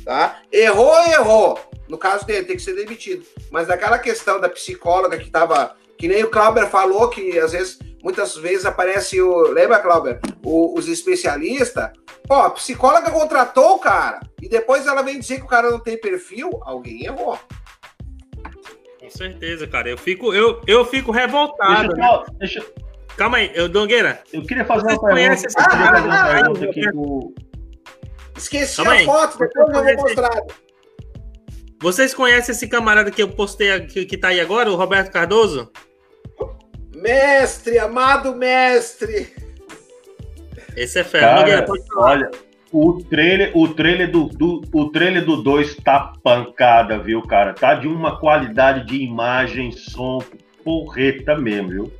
Tá? Errou, errou. No caso dele, tem que ser demitido. Mas aquela questão da psicóloga que estava. Que nem o Clauber falou, que às vezes, muitas vezes aparece o. Lembra, Clauber? Os especialistas. Pô, a psicóloga contratou o cara. E depois ela vem dizer que o cara não tem perfil. Alguém errou certeza, cara. Eu fico, eu, eu fico revoltado. Deixa, né? deixa... Calma aí, eu, Dongueira. Eu queria fazer uma pergunta. Esse... Ah, ah, ah, aqui pro... Esqueci Calma a aí. foto, depois eu vou mostrar. Vocês conhecem esse camarada que eu postei, que, que tá aí agora, o Roberto Cardoso? Mestre, amado mestre. Esse é fera. Cara, olha, o trailer, o trailer do, do o trailer do 2 tá pancada, viu, cara? Tá de uma qualidade de imagem, som, porreta mesmo, viu?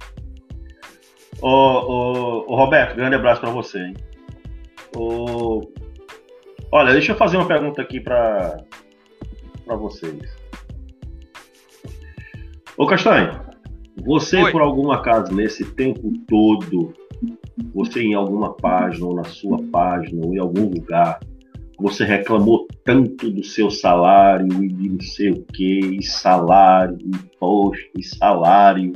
Ô, ô, ô Roberto, grande abraço para você, hein? Ô, olha, deixa eu fazer uma pergunta aqui para para vocês. Ô Castanho, você Oi. por algum acaso nesse tempo todo você em alguma página, ou na sua página, ou em algum lugar, você reclamou tanto do seu salário e de não sei o que, e salário, imposto, e salário.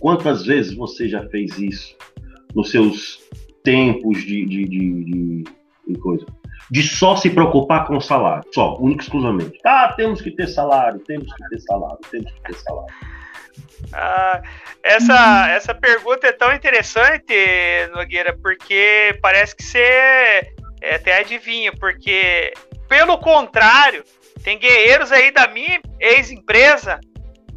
Quantas vezes você já fez isso nos seus tempos de, de, de, de, de coisa? De só se preocupar com o salário, só, único exclusivamente. Ah, temos que ter salário, temos que ter salário, temos que ter salário. Ah, essa, essa pergunta é tão interessante, Nogueira, porque parece que você é, até adivinha, porque, pelo contrário, tem guerreiros aí da minha ex-empresa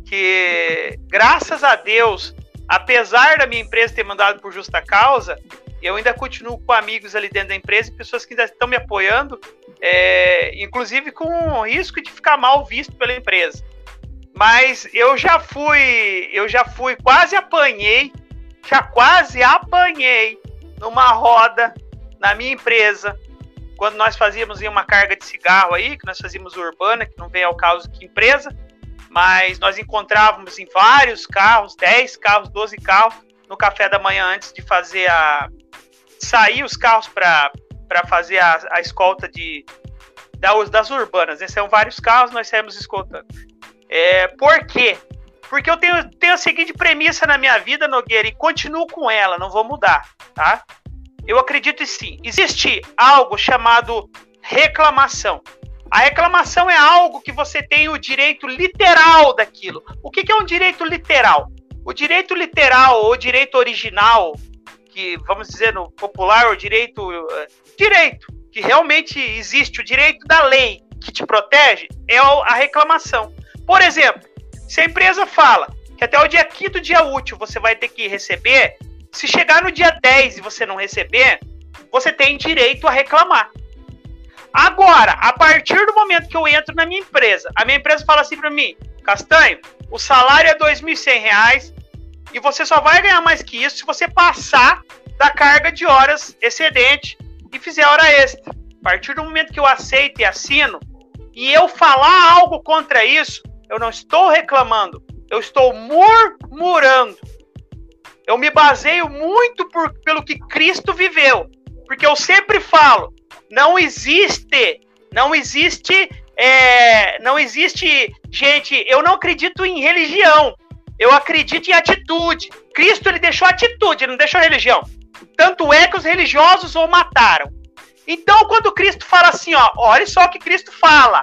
que, graças a Deus, apesar da minha empresa ter mandado por justa causa, eu ainda continuo com amigos ali dentro da empresa e pessoas que ainda estão me apoiando, é, inclusive com o risco de ficar mal visto pela empresa. Mas eu já fui, eu já fui, quase apanhei, já quase apanhei numa roda na minha empresa, quando nós fazíamos uma carga de cigarro aí, que nós fazíamos urbana, que não vem ao caso que empresa, mas nós encontrávamos em vários carros, 10 carros, 12 carros, no café da manhã antes de fazer a. sair os carros para fazer a, a escolta de, das urbanas. Né? São vários carros, nós saímos escoltando. É, por quê? Porque eu tenho, tenho a seguinte premissa na minha vida, Nogueira, e continuo com ela, não vou mudar, tá? Eu acredito sim. Existe algo chamado reclamação. A reclamação é algo que você tem o direito literal daquilo. O que, que é um direito literal? O direito literal ou direito original, que vamos dizer no popular, o direito. Uh, direito, que realmente existe, o direito da lei que te protege, é a reclamação. Por exemplo, se a empresa fala que até o dia quinto dia útil você vai ter que receber, se chegar no dia 10 e você não receber, você tem direito a reclamar. Agora, a partir do momento que eu entro na minha empresa, a minha empresa fala assim para mim, Castanho, o salário é R$ 2.100 e você só vai ganhar mais que isso se você passar da carga de horas excedente e fizer hora extra. A partir do momento que eu aceito e assino, e eu falar algo contra isso, eu não estou reclamando, eu estou murmurando. Eu me baseio muito por, pelo que Cristo viveu, porque eu sempre falo, não existe, não existe, é, não existe, gente, eu não acredito em religião, eu acredito em atitude. Cristo ele deixou atitude, ele não deixou religião. Tanto é que os religiosos o mataram. Então, quando Cristo fala assim, ó, olha só o que Cristo fala: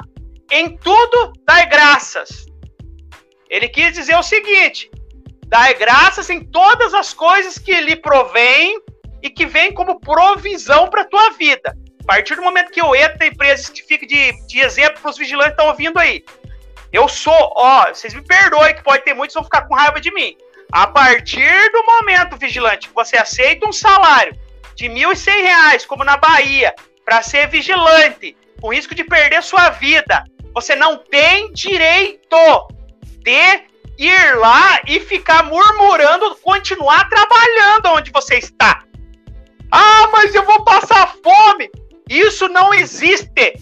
em tudo dai graças. Ele quis dizer o seguinte: dai graças em todas as coisas que lhe provém e que vem como provisão para a tua vida. A partir do momento que eu entro na empresa, que fica de, de exemplo para os vigilantes que estão ouvindo aí. Eu sou, ó, vocês me perdoem que pode ter muitos que vão ficar com raiva de mim. A partir do momento, vigilante, que você aceita um salário de R$ 1.100, como na Bahia, para ser vigilante, com risco de perder sua vida, você não tem direito de ir lá e ficar murmurando, continuar trabalhando onde você está. Ah, mas eu vou passar fome. Isso não existe.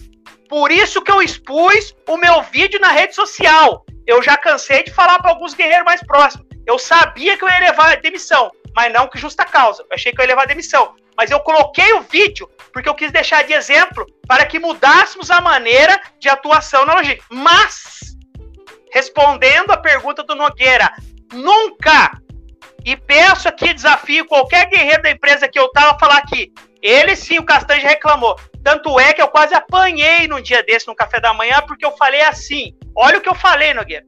Por isso que eu expus o meu vídeo na rede social. Eu já cansei de falar para alguns guerreiros mais próximos. Eu sabia que eu ia levar demissão, mas não que justa causa. Eu achei que eu ia levar demissão. Mas eu coloquei o vídeo porque eu quis deixar de exemplo para que mudássemos a maneira de atuação na logística. Mas, respondendo a pergunta do Nogueira, nunca, e peço aqui, desafio qualquer guerreiro da empresa que eu tava falar aqui, ele sim, o Castanho reclamou. Tanto é que eu quase apanhei num dia desse no café da manhã, porque eu falei assim. Olha o que eu falei, Nogueira.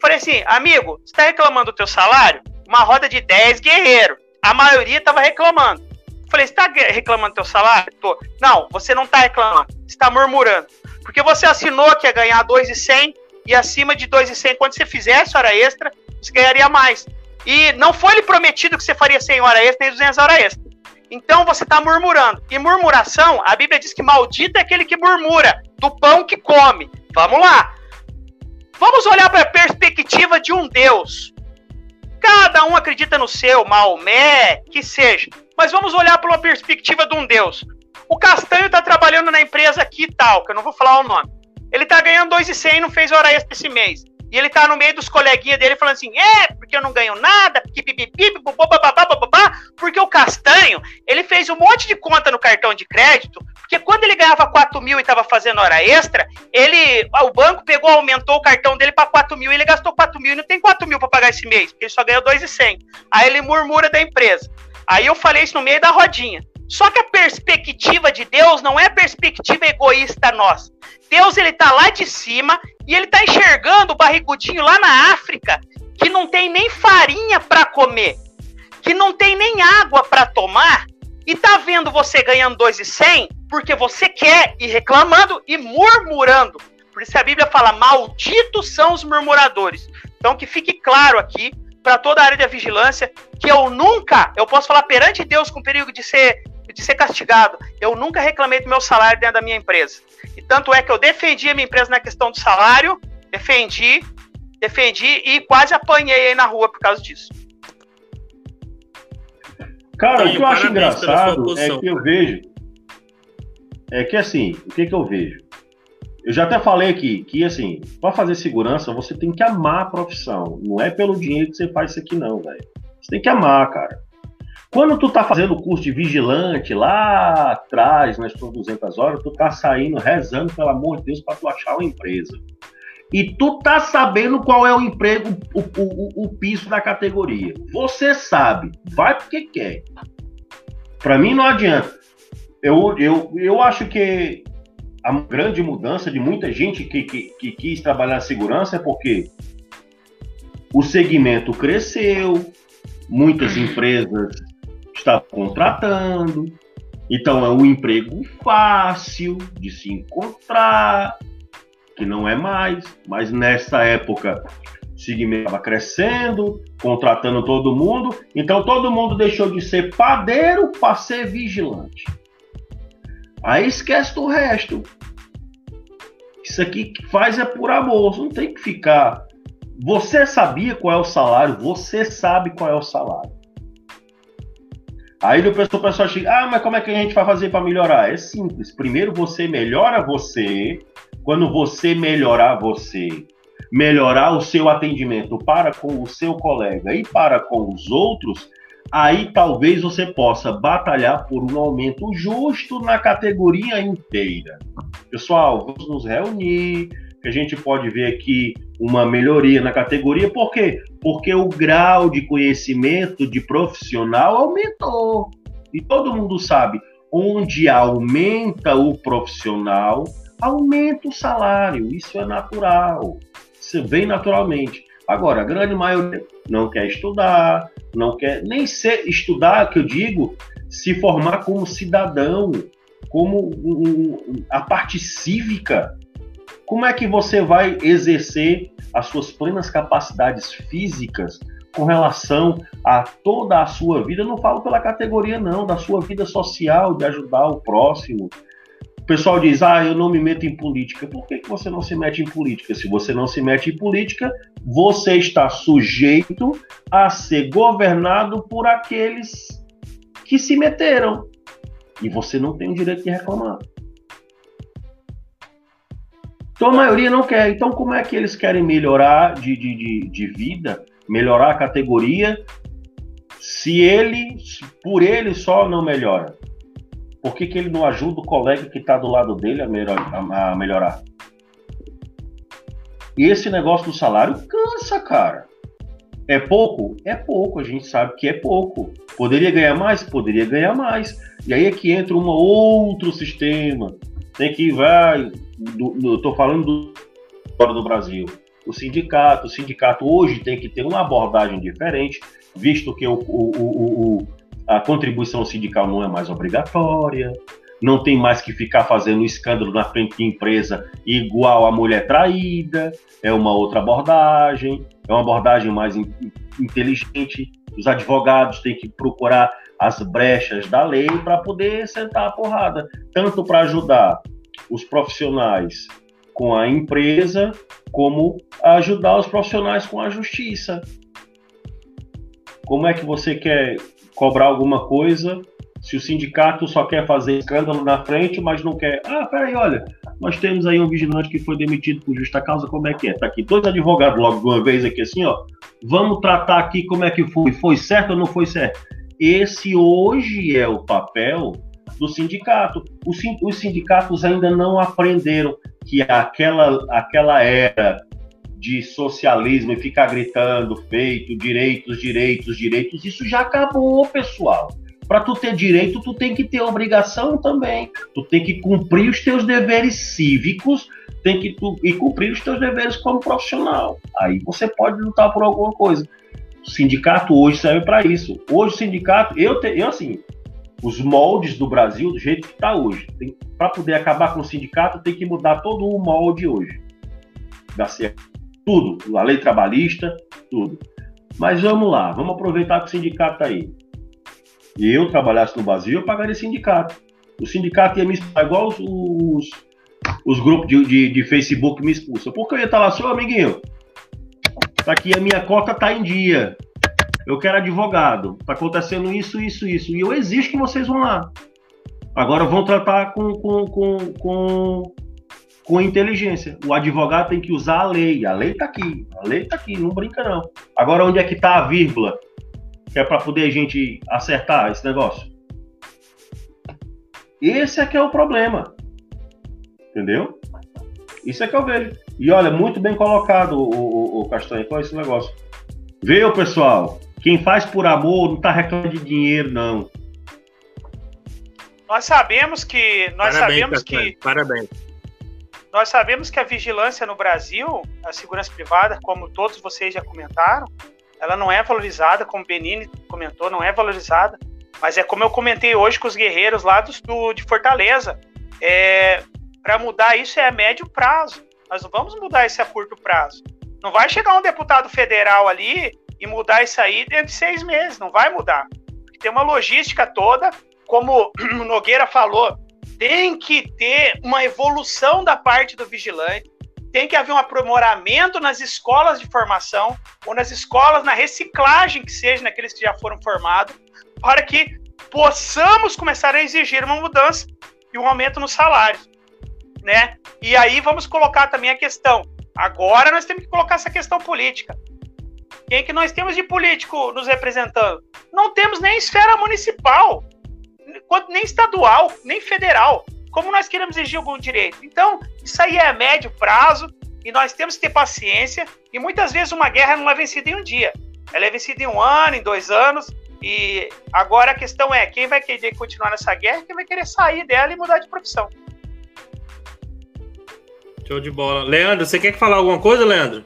Falei assim, amigo, você tá reclamando do teu salário? Uma roda de 10 guerreiros. A maioria tava reclamando. Falei, você tá reclamando do teu salário? Tô. Não, você não tá reclamando. Você tá murmurando. Porque você assinou que ia ganhar 2,100 e acima de 2,100, quando você fizesse hora extra, você ganharia mais. E não foi lhe prometido que você faria 100 horas extra nem 200 horas extra. Então você está murmurando. E murmuração, a Bíblia diz que maldito é aquele que murmura do pão que come. Vamos lá. Vamos olhar para a perspectiva de um Deus. Cada um acredita no seu, Maomé, que seja. Mas vamos olhar pela perspectiva de um Deus. O Castanho está trabalhando na empresa aqui e tal, que eu não vou falar o nome. Ele está ganhando 2,100 e não fez hora extra esse mês. E ele tá no meio dos coleguinhas dele falando assim: é, porque eu não ganho nada, porque o Castanho, ele fez um monte de conta no cartão de crédito, porque quando ele ganhava 4 mil e tava fazendo hora extra, ele, o banco pegou, aumentou o cartão dele para 4 mil e ele gastou 4 mil e não tem 4 mil para pagar esse mês, porque ele só ganhou 2,100. Aí ele murmura da empresa. Aí eu falei isso no meio da rodinha. Só que a perspectiva de Deus não é a perspectiva egoísta nossa. Deus ele tá lá de cima e ele tá enxergando o barrigudinho lá na África que não tem nem farinha para comer, que não tem nem água para tomar e tá vendo você ganhando 2,100 porque você quer e reclamando e murmurando. Por isso a Bíblia fala: malditos são os murmuradores. Então que fique claro aqui para toda a área da vigilância que eu nunca, eu posso falar perante Deus com perigo de ser de ser castigado. Eu nunca reclamei do meu salário dentro da minha empresa. E tanto é que eu defendi a minha empresa na questão do salário, defendi, defendi e quase apanhei aí na rua por causa disso. Cara, o que eu acho engraçado é que eu vejo. É que assim, o que, que eu vejo? Eu já até falei aqui que, assim, para fazer segurança, você tem que amar a profissão. Não é pelo dinheiro que você faz isso aqui, não, velho. Você tem que amar, cara. Quando tu tá fazendo o curso de vigilante lá atrás, nas tuas 200 horas, tu tá saindo rezando, pelo amor de Deus, para tu achar uma empresa. E tu tá sabendo qual é o emprego, o, o, o piso da categoria. Você sabe, vai porque quer. Para mim não adianta. Eu, eu, eu acho que a grande mudança de muita gente que, que, que quis trabalhar na segurança é porque o segmento cresceu, muitas empresas está contratando. Então é um emprego fácil de se encontrar, que não é mais, mas nessa época o segmento estava crescendo, contratando todo mundo, então todo mundo deixou de ser padeiro para ser vigilante. Aí esquece do resto. Isso aqui que faz é por amor, não tem que ficar. Você sabia qual é o salário? Você sabe qual é o salário. Aí depois o pessoal chega, ah, mas como é que a gente vai fazer para melhorar? É simples. Primeiro você melhora você. Quando você melhorar você, melhorar o seu atendimento para com o seu colega e para com os outros, aí talvez você possa batalhar por um aumento justo na categoria inteira. Pessoal, vamos nos reunir, que a gente pode ver aqui uma melhoria na categoria. Por quê? Porque o grau de conhecimento de profissional aumentou. E todo mundo sabe, onde aumenta o profissional, aumenta o salário. Isso é natural. Isso vem naturalmente. Agora, a grande maioria não quer estudar, não quer nem ser estudar, que eu digo, se formar como cidadão, como um, a parte cívica como é que você vai exercer as suas plenas capacidades físicas com relação a toda a sua vida? Eu não falo pela categoria, não, da sua vida social, de ajudar o próximo. O pessoal diz, ah, eu não me meto em política. Por que, que você não se mete em política? Se você não se mete em política, você está sujeito a ser governado por aqueles que se meteram. E você não tem o direito de reclamar. Então a maioria não quer. Então, como é que eles querem melhorar de, de, de, de vida, melhorar a categoria, se ele, por ele só não melhora? Por que, que ele não ajuda o colega que está do lado dele a, melhor, a, a melhorar? E esse negócio do salário cansa, cara. É pouco? É pouco, a gente sabe que é pouco. Poderia ganhar mais? Poderia ganhar mais. E aí é que entra um outro sistema. Tem que vai estou falando do, fora do Brasil. O sindicato, o sindicato hoje tem que ter uma abordagem diferente, visto que o, o, o, a contribuição sindical não é mais obrigatória, não tem mais que ficar fazendo escândalo na frente de empresa igual a mulher traída, é uma outra abordagem, é uma abordagem mais in, inteligente. Os advogados têm que procurar as brechas da lei para poder sentar a porrada, tanto para ajudar os profissionais com a empresa, como ajudar os profissionais com a justiça. Como é que você quer cobrar alguma coisa se o sindicato só quer fazer escândalo na frente, mas não quer. Ah, peraí, olha, nós temos aí um vigilante que foi demitido por justa causa, como é que é? Tá aqui, dois advogados logo de uma vez aqui assim, ó. Vamos tratar aqui como é que foi. Foi certo ou não foi certo? Esse hoje é o papel do sindicato. Os, sindicatos ainda não aprenderam que aquela, aquela era de socialismo e ficar gritando, feito, direitos, direitos, direitos, isso já acabou, pessoal. Para tu ter direito, tu tem que ter obrigação também. Tu tem que cumprir os teus deveres cívicos, tem que tu, e cumprir os teus deveres como profissional. Aí você pode lutar por alguma coisa. O sindicato hoje serve para isso. Hoje o sindicato, eu, te, eu assim, os moldes do Brasil do jeito que está hoje. Para poder acabar com o sindicato, tem que mudar todo o molde hoje. Da tudo, a lei trabalhista, tudo. Mas vamos lá, vamos aproveitar que o sindicato está aí. E eu trabalhasse no Brasil, eu pagaria sindicato. O sindicato ia me expulsar igual os, os, os grupos de, de, de, Facebook me expulsam. Porque eu ia estar lá, seu amiguinho, tá aqui a minha cota tá em dia eu quero advogado, tá acontecendo isso, isso, isso, e eu exijo que vocês vão lá. Agora vão tratar com, com, com, com, com inteligência. O advogado tem que usar a lei. A lei tá aqui, a lei tá aqui, não brinca não. Agora onde é que tá a vírgula? Que é para poder a gente acertar esse negócio. Esse é que é o problema. Entendeu? Isso é que eu vejo. E olha, muito bem colocado o, o, o Castanho com esse negócio. Veio, pessoal. Quem faz por amor não está reclamando de dinheiro, não. Nós sabemos que. Nós Parabéns, sabemos que. Parabéns. Nós sabemos que a vigilância no Brasil, a segurança privada, como todos vocês já comentaram, ela não é valorizada, como o Benini comentou, não é valorizada. Mas é como eu comentei hoje com os guerreiros lá do de Fortaleza. É, Para mudar isso é a médio prazo. Nós não vamos mudar isso a curto prazo. Não vai chegar um deputado federal ali e mudar isso aí dentro de seis meses, não vai mudar. Tem uma logística toda, como (clears throat) o Nogueira falou, tem que ter uma evolução da parte do vigilante, tem que haver um aprimoramento nas escolas de formação ou nas escolas, na reciclagem que seja naqueles que já foram formados, para que possamos começar a exigir uma mudança e um aumento no salário, né? E aí vamos colocar também a questão. Agora nós temos que colocar essa questão política. Quem é que nós temos de político nos representando? Não temos nem esfera municipal, nem estadual, nem federal. Como nós queremos exigir algum direito? Então, isso aí é médio prazo e nós temos que ter paciência. E muitas vezes uma guerra não é vencida em um dia. Ela é vencida em um ano, em dois anos. E agora a questão é quem vai querer continuar nessa guerra, quem vai querer sair dela e mudar de profissão. Show de bola. Leandro, você quer falar alguma coisa, Leandro?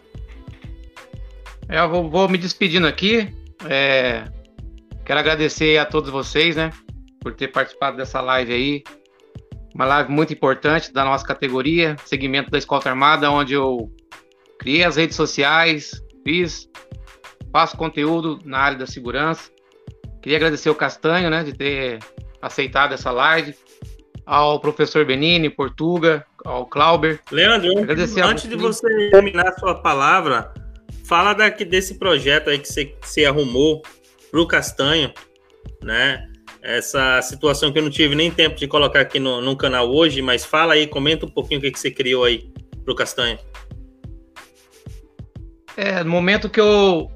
É, eu vou, vou me despedindo aqui. É, quero agradecer a todos vocês, né, por ter participado dessa live aí. Uma live muito importante da nossa categoria, segmento da Escolta Armada, onde eu criei as redes sociais, fiz, faço conteúdo na área da segurança. Queria agradecer o Castanho, né, de ter aceitado essa live, ao professor Benini, Portuga, ao Clauber. Leandro, agradecer antes de você terminar a sua palavra, fala daqui, desse projeto aí que você, que você arrumou para o Castanho, né? Essa situação que eu não tive nem tempo de colocar aqui no, no canal hoje, mas fala aí, comenta um pouquinho o que, que você criou aí para o Castanho. É, no momento que eu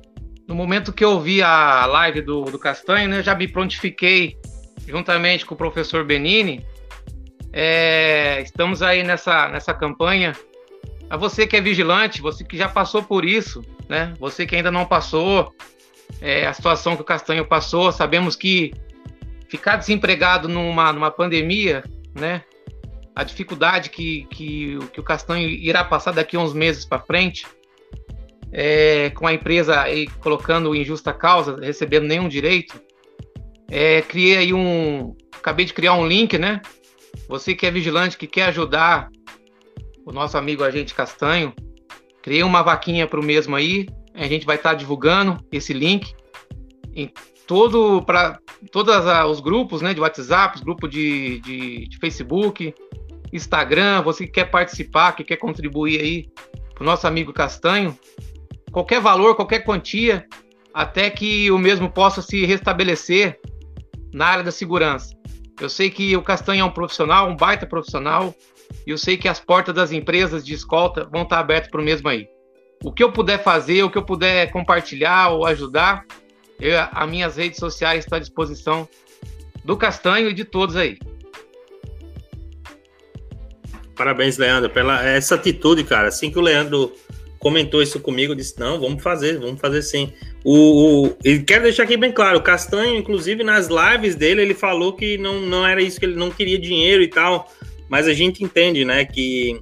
no momento que eu vi a live do, do Castanho, né, já me prontifiquei juntamente com o professor Benini. É, estamos aí nessa, nessa campanha. A você que é vigilante, você que já passou por isso, né? Você que ainda não passou, é, a situação que o Castanho passou, sabemos que ficar desempregado numa, numa pandemia, né? A dificuldade que, que, que o Castanho irá passar daqui a uns meses para frente, é, com a empresa aí colocando em justa causa, recebendo nenhum direito, é, criei aí um. Acabei de criar um link, né? Você que é vigilante, que quer ajudar o nosso amigo agente Castanho, criei uma vaquinha para o mesmo aí. A gente vai estar tá divulgando esse link em todo para todos os grupos, né, de WhatsApp, grupo de, de, de Facebook, Instagram. Você que quer participar, que quer contribuir aí para o nosso amigo Castanho, qualquer valor, qualquer quantia, até que o mesmo possa se restabelecer na área da segurança. Eu sei que o Castanho é um profissional, um baita profissional, e eu sei que as portas das empresas de escolta vão estar abertas para o mesmo aí. O que eu puder fazer, o que eu puder compartilhar ou ajudar, eu, as minhas redes sociais estão à disposição do Castanho e de todos aí. Parabéns, Leandro, pela essa atitude, cara. Assim que o Leandro comentou isso comigo, disse: não, vamos fazer, vamos fazer sim. O, o, ele quer deixar aqui bem claro: o Castanho, inclusive, nas lives dele, ele falou que não, não era isso, que ele não queria dinheiro e tal. Mas a gente entende, né, que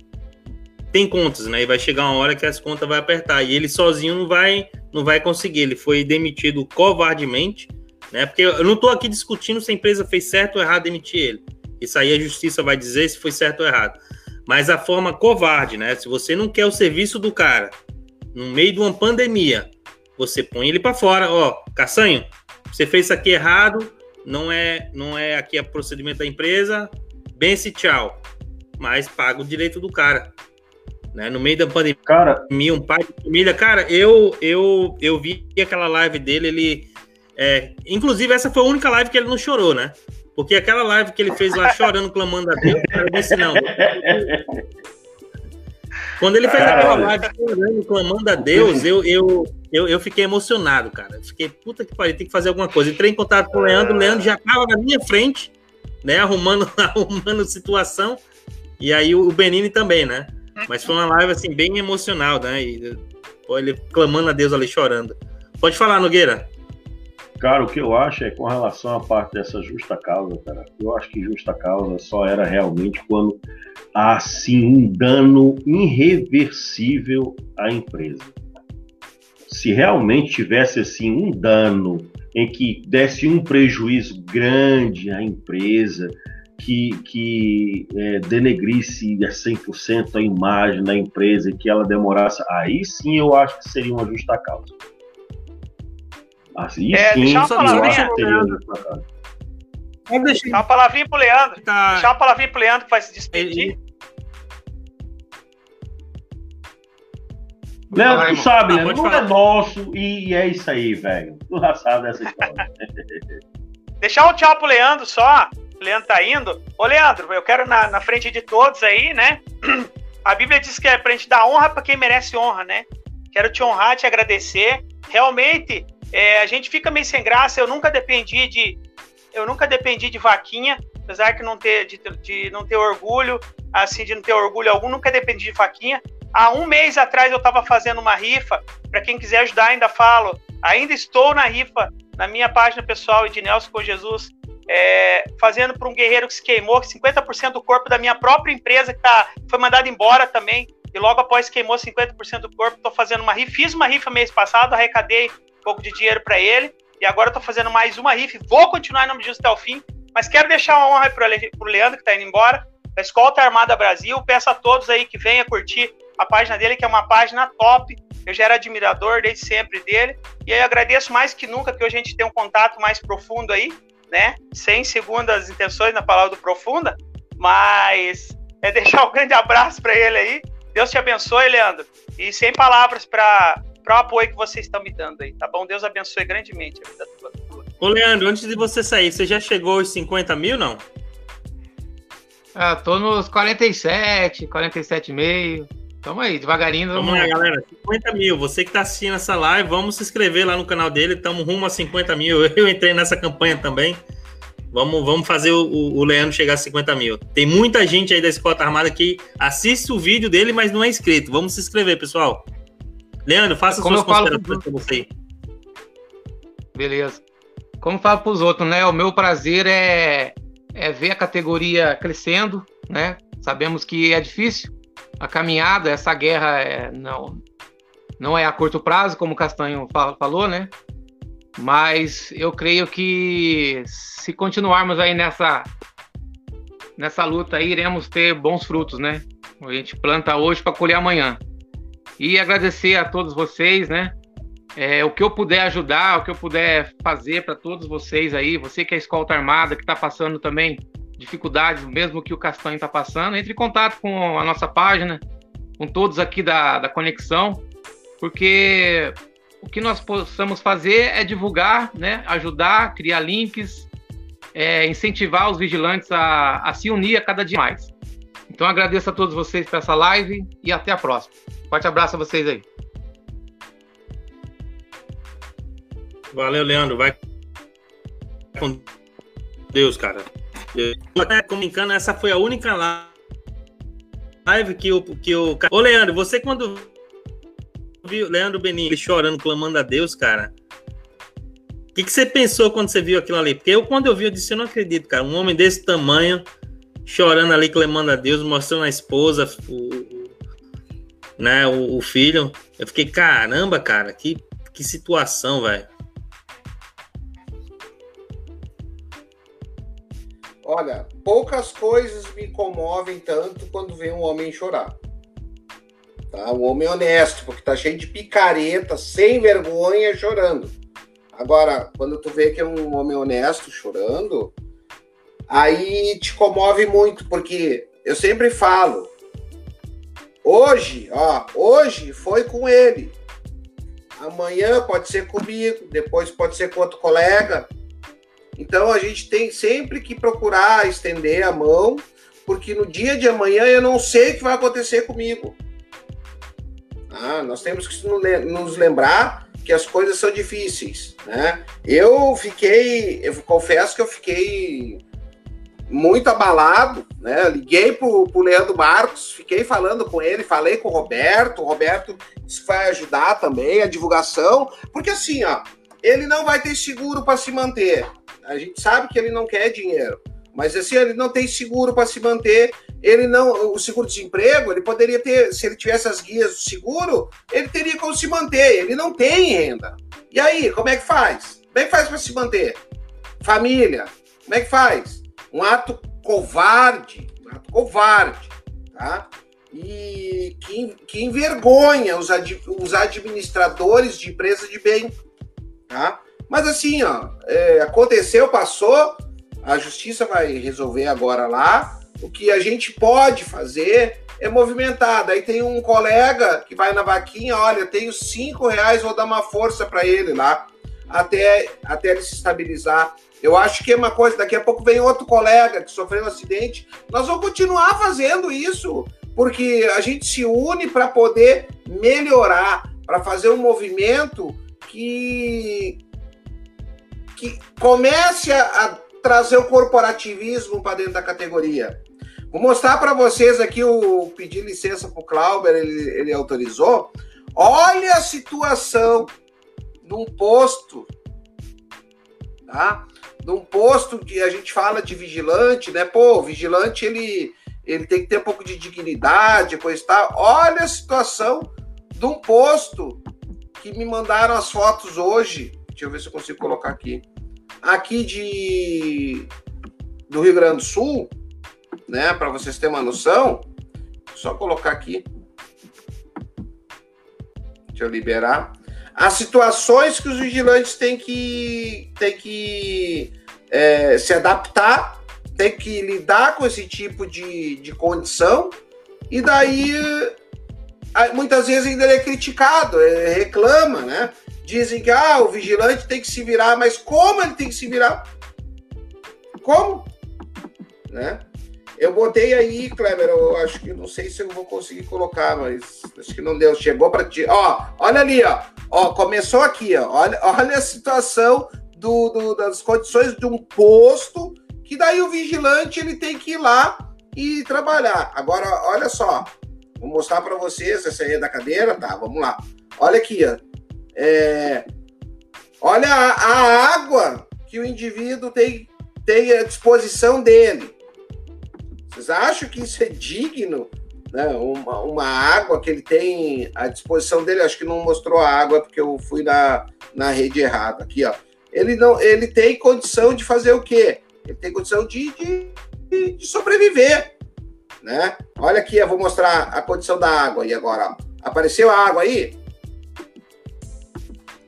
tem contas, né? E vai chegar uma hora que as contas vai apertar. E ele sozinho não vai, não vai conseguir. Ele foi demitido covardemente, né? Porque eu não estou aqui discutindo se a empresa fez certo ou errado demitir ele. Isso aí a justiça vai dizer se foi certo ou errado mas a forma covarde, né? Se você não quer o serviço do cara no meio de uma pandemia, você põe ele para fora, ó, Caçanho, você fez isso aqui errado, não é, não é aqui o procedimento da empresa, bense tchau, mas paga o direito do cara. Né? No meio da pandemia, cara, um pai de família, cara, eu eu eu vi aquela live dele, ele é, inclusive essa foi a única live que ele não chorou, né? Porque aquela live que ele fez lá chorando, clamando a Deus, eu disse não. Quando ele fez aquela live chorando, clamando a Deus, eu, eu, eu, eu fiquei emocionado, cara. Fiquei, puta que pariu, tem que fazer alguma coisa. Entrei em contato com o Leandro, o Leandro já estava na minha frente, né, arrumando, (laughs) arrumando situação. E aí o Benini também, né? Mas foi uma live, assim, bem emocional, né? E, pô, ele clamando a Deus ali, chorando. Pode falar, Nogueira. Cara, o que eu acho é com relação à parte dessa justa causa, cara, eu acho que justa causa só era realmente quando há assim um dano irreversível à empresa. Se realmente tivesse assim um dano em que desse um prejuízo grande à empresa, que, que é, denegrisse a 100% a imagem da empresa e que ela demorasse, aí sim eu acho que seria uma justa causa. Assim, é, sim, deixa eu falar, Pode deixar. Deixar uma palavrinha pro Leandro. Tá. Deixar uma palavrinha pro Leandro que vai se despedir. Ele... Leandro, tu sabe, ah, Leandro, não é nosso e é isso aí, velho. Tu já sabe essa história. (laughs) Deixar um tchau pro Leandro só. O Leandro tá indo. Ô, Leandro, eu quero na, na frente de todos aí, né? (clears throat) A Bíblia diz que é pra gente dar honra para quem merece honra, né? Quero te honrar, te agradecer. Realmente, é, a gente fica meio sem graça. Eu nunca dependi de, eu nunca dependi de vaquinha, apesar de não ter, de, de não ter orgulho, assim, de não ter orgulho algum, nunca dependi de vaquinha. Há um mês atrás eu estava fazendo uma rifa. Para quem quiser ajudar, ainda falo. Ainda estou na rifa na minha página pessoal de Nelson com Jesus, é, fazendo para um guerreiro que se queimou, 50% do corpo da minha própria empresa que tá, foi mandado embora também. E logo após queimou 50% do corpo, estou fazendo uma rifa. Fiz uma rifa mês passado, arrecadei pouco de dinheiro para ele. E agora estou fazendo mais uma rifa. Vou continuar em nome de Jesus até o fim. Mas quero deixar uma honra para o Leandro, que está indo embora, da Escolta Armada Brasil. Peço a todos aí que venham curtir a página dele, que é uma página top. Eu já era admirador desde sempre dele. E aí agradeço mais que nunca que hoje a gente tem um contato mais profundo aí, né? Sem segundas intenções na palavra do profunda, mas é (laughs) deixar um grande abraço para ele aí. Deus te abençoe, Leandro. E sem palavras para o apoio que vocês estão me dando aí, tá bom? Deus abençoe grandemente a vida tua. Ô, Leandro, antes de você sair, você já chegou aos 50 mil, não? Ah, tô nos 47, 47,5. Tamo aí, devagarinho. Vamos lá, galera. 50 mil. Você que tá assistindo essa live, vamos se inscrever lá no canal dele. Tamo rumo a 50 mil. (laughs) Eu entrei nessa campanha também. Vamos, vamos fazer o, o Leandro chegar a 50 mil. Tem muita gente aí da Escota Armada que assiste o vídeo dele, mas não é inscrito. Vamos se inscrever, pessoal. Leandro, faça Como suas considerações para você. Beleza. Como falo para os outros, né? O meu prazer é, é ver a categoria crescendo, né? Sabemos que é difícil, a caminhada, essa guerra é, não, não é a curto prazo, como o Castanho falou, né? Mas eu creio que se continuarmos aí nessa, nessa luta aí, iremos ter bons frutos, né? A gente planta hoje para colher amanhã. E agradecer a todos vocês, né? É, o que eu puder ajudar, o que eu puder fazer para todos vocês aí, você que é escolta armada, que está passando também dificuldades, mesmo que o Castanho está passando, entre em contato com a nossa página, com todos aqui da, da Conexão, porque o que nós possamos fazer é divulgar, né, ajudar, criar links, é, incentivar os vigilantes a, a se unir a cada dia mais. Então agradeço a todos vocês por essa live e até a próxima. Forte abraço a vocês aí. Valeu, Leandro. Vai com Deus, cara. Eu até comunicando, essa foi a única live que o. Que o... Ô, Leandro, você quando viu Leandro Benin chorando, clamando a Deus, cara. O que, que você pensou quando você viu aquilo ali? Porque eu, quando eu vi, eu disse: Eu não acredito, cara. Um homem desse tamanho, chorando ali, clamando a Deus, mostrando a esposa, o, né, o, o filho. Eu fiquei: Caramba, cara, que, que situação, velho. Olha, poucas coisas me comovem tanto quando vem um homem chorar. Tá? Um homem honesto, porque tá cheio de picareta, sem vergonha, chorando. Agora, quando tu vê que é um homem honesto chorando, aí te comove muito, porque eu sempre falo, hoje, ó, hoje foi com ele. Amanhã pode ser comigo, depois pode ser com outro colega, então a gente tem sempre que procurar estender a mão, porque no dia de amanhã eu não sei o que vai acontecer comigo. Ah, nós temos que nos lembrar que as coisas são difíceis, né? Eu fiquei, eu confesso que eu fiquei muito abalado, né? Liguei pro, pro Leandro Marcos, fiquei falando com ele, falei com o Roberto, o Roberto vai ajudar também a divulgação, porque assim, ó, ele não vai ter seguro para se manter. A gente sabe que ele não quer dinheiro, mas assim, ele não tem seguro para se manter. Ele não, o seguro-desemprego, ele poderia ter, se ele tivesse as guias do seguro, ele teria como se manter. Ele não tem renda. E aí, como é que faz? Como é que faz para se manter? Família, como é que faz? Um ato covarde, um ato covarde, tá? E que, que envergonha os, ad, os administradores de empresas de bem, tá? Mas assim, ó, é, aconteceu, passou. a justiça vai resolver agora lá. O que a gente pode fazer é movimentar. Daí tem um colega que vai na vaquinha, olha, tenho cinco reais, vou dar uma força para ele lá, até, até ele se estabilizar. Eu acho que é uma coisa, daqui a pouco vem outro colega que sofreu um acidente. Nós vamos continuar fazendo isso, porque a gente se une para poder melhorar, para fazer um movimento que, que comece a, a trazer o corporativismo para dentro da categoria. Vou mostrar para vocês aqui o pedir licença para o Clauber, ele, ele autorizou. Olha a situação de um posto, tá? De um posto que a gente fala de vigilante, né? Pô, vigilante ele, ele tem que ter um pouco de dignidade, coisa e tal. Olha a situação de um posto que me mandaram as fotos hoje. Deixa eu ver se eu consigo colocar aqui. Aqui de do Rio Grande do Sul, né? Para vocês terem uma noção, só colocar aqui. Deixa eu liberar. As situações que os vigilantes têm que, têm que é, se adaptar, tem que lidar com esse tipo de, de condição, e daí muitas vezes ainda é criticado, reclama, né? Dizem que ah, o vigilante tem que se virar, mas como ele tem que se virar? Como? Né? Eu botei aí, Kleber, eu acho que não sei se eu vou conseguir colocar, mas acho que não deu. Chegou para ti. Ó, olha ali, ó. Ó, começou aqui, ó. Olha, olha a situação do, do, das condições de um posto que daí o vigilante ele tem que ir lá e trabalhar. Agora, olha só. Vou mostrar para vocês essa aí é da cadeira, tá? Vamos lá. Olha aqui, ó. É, olha a, a água que o indivíduo tem, tem à disposição dele. Vocês acham que isso é digno? Né? Uma, uma água que ele tem à disposição dele, acho que não mostrou a água porque eu fui na, na rede errada. Aqui, ó. Ele, não, ele tem condição de fazer o quê? Ele tem condição de, de, de sobreviver. Né? Olha aqui, eu vou mostrar a condição da água aí agora. Apareceu a água aí?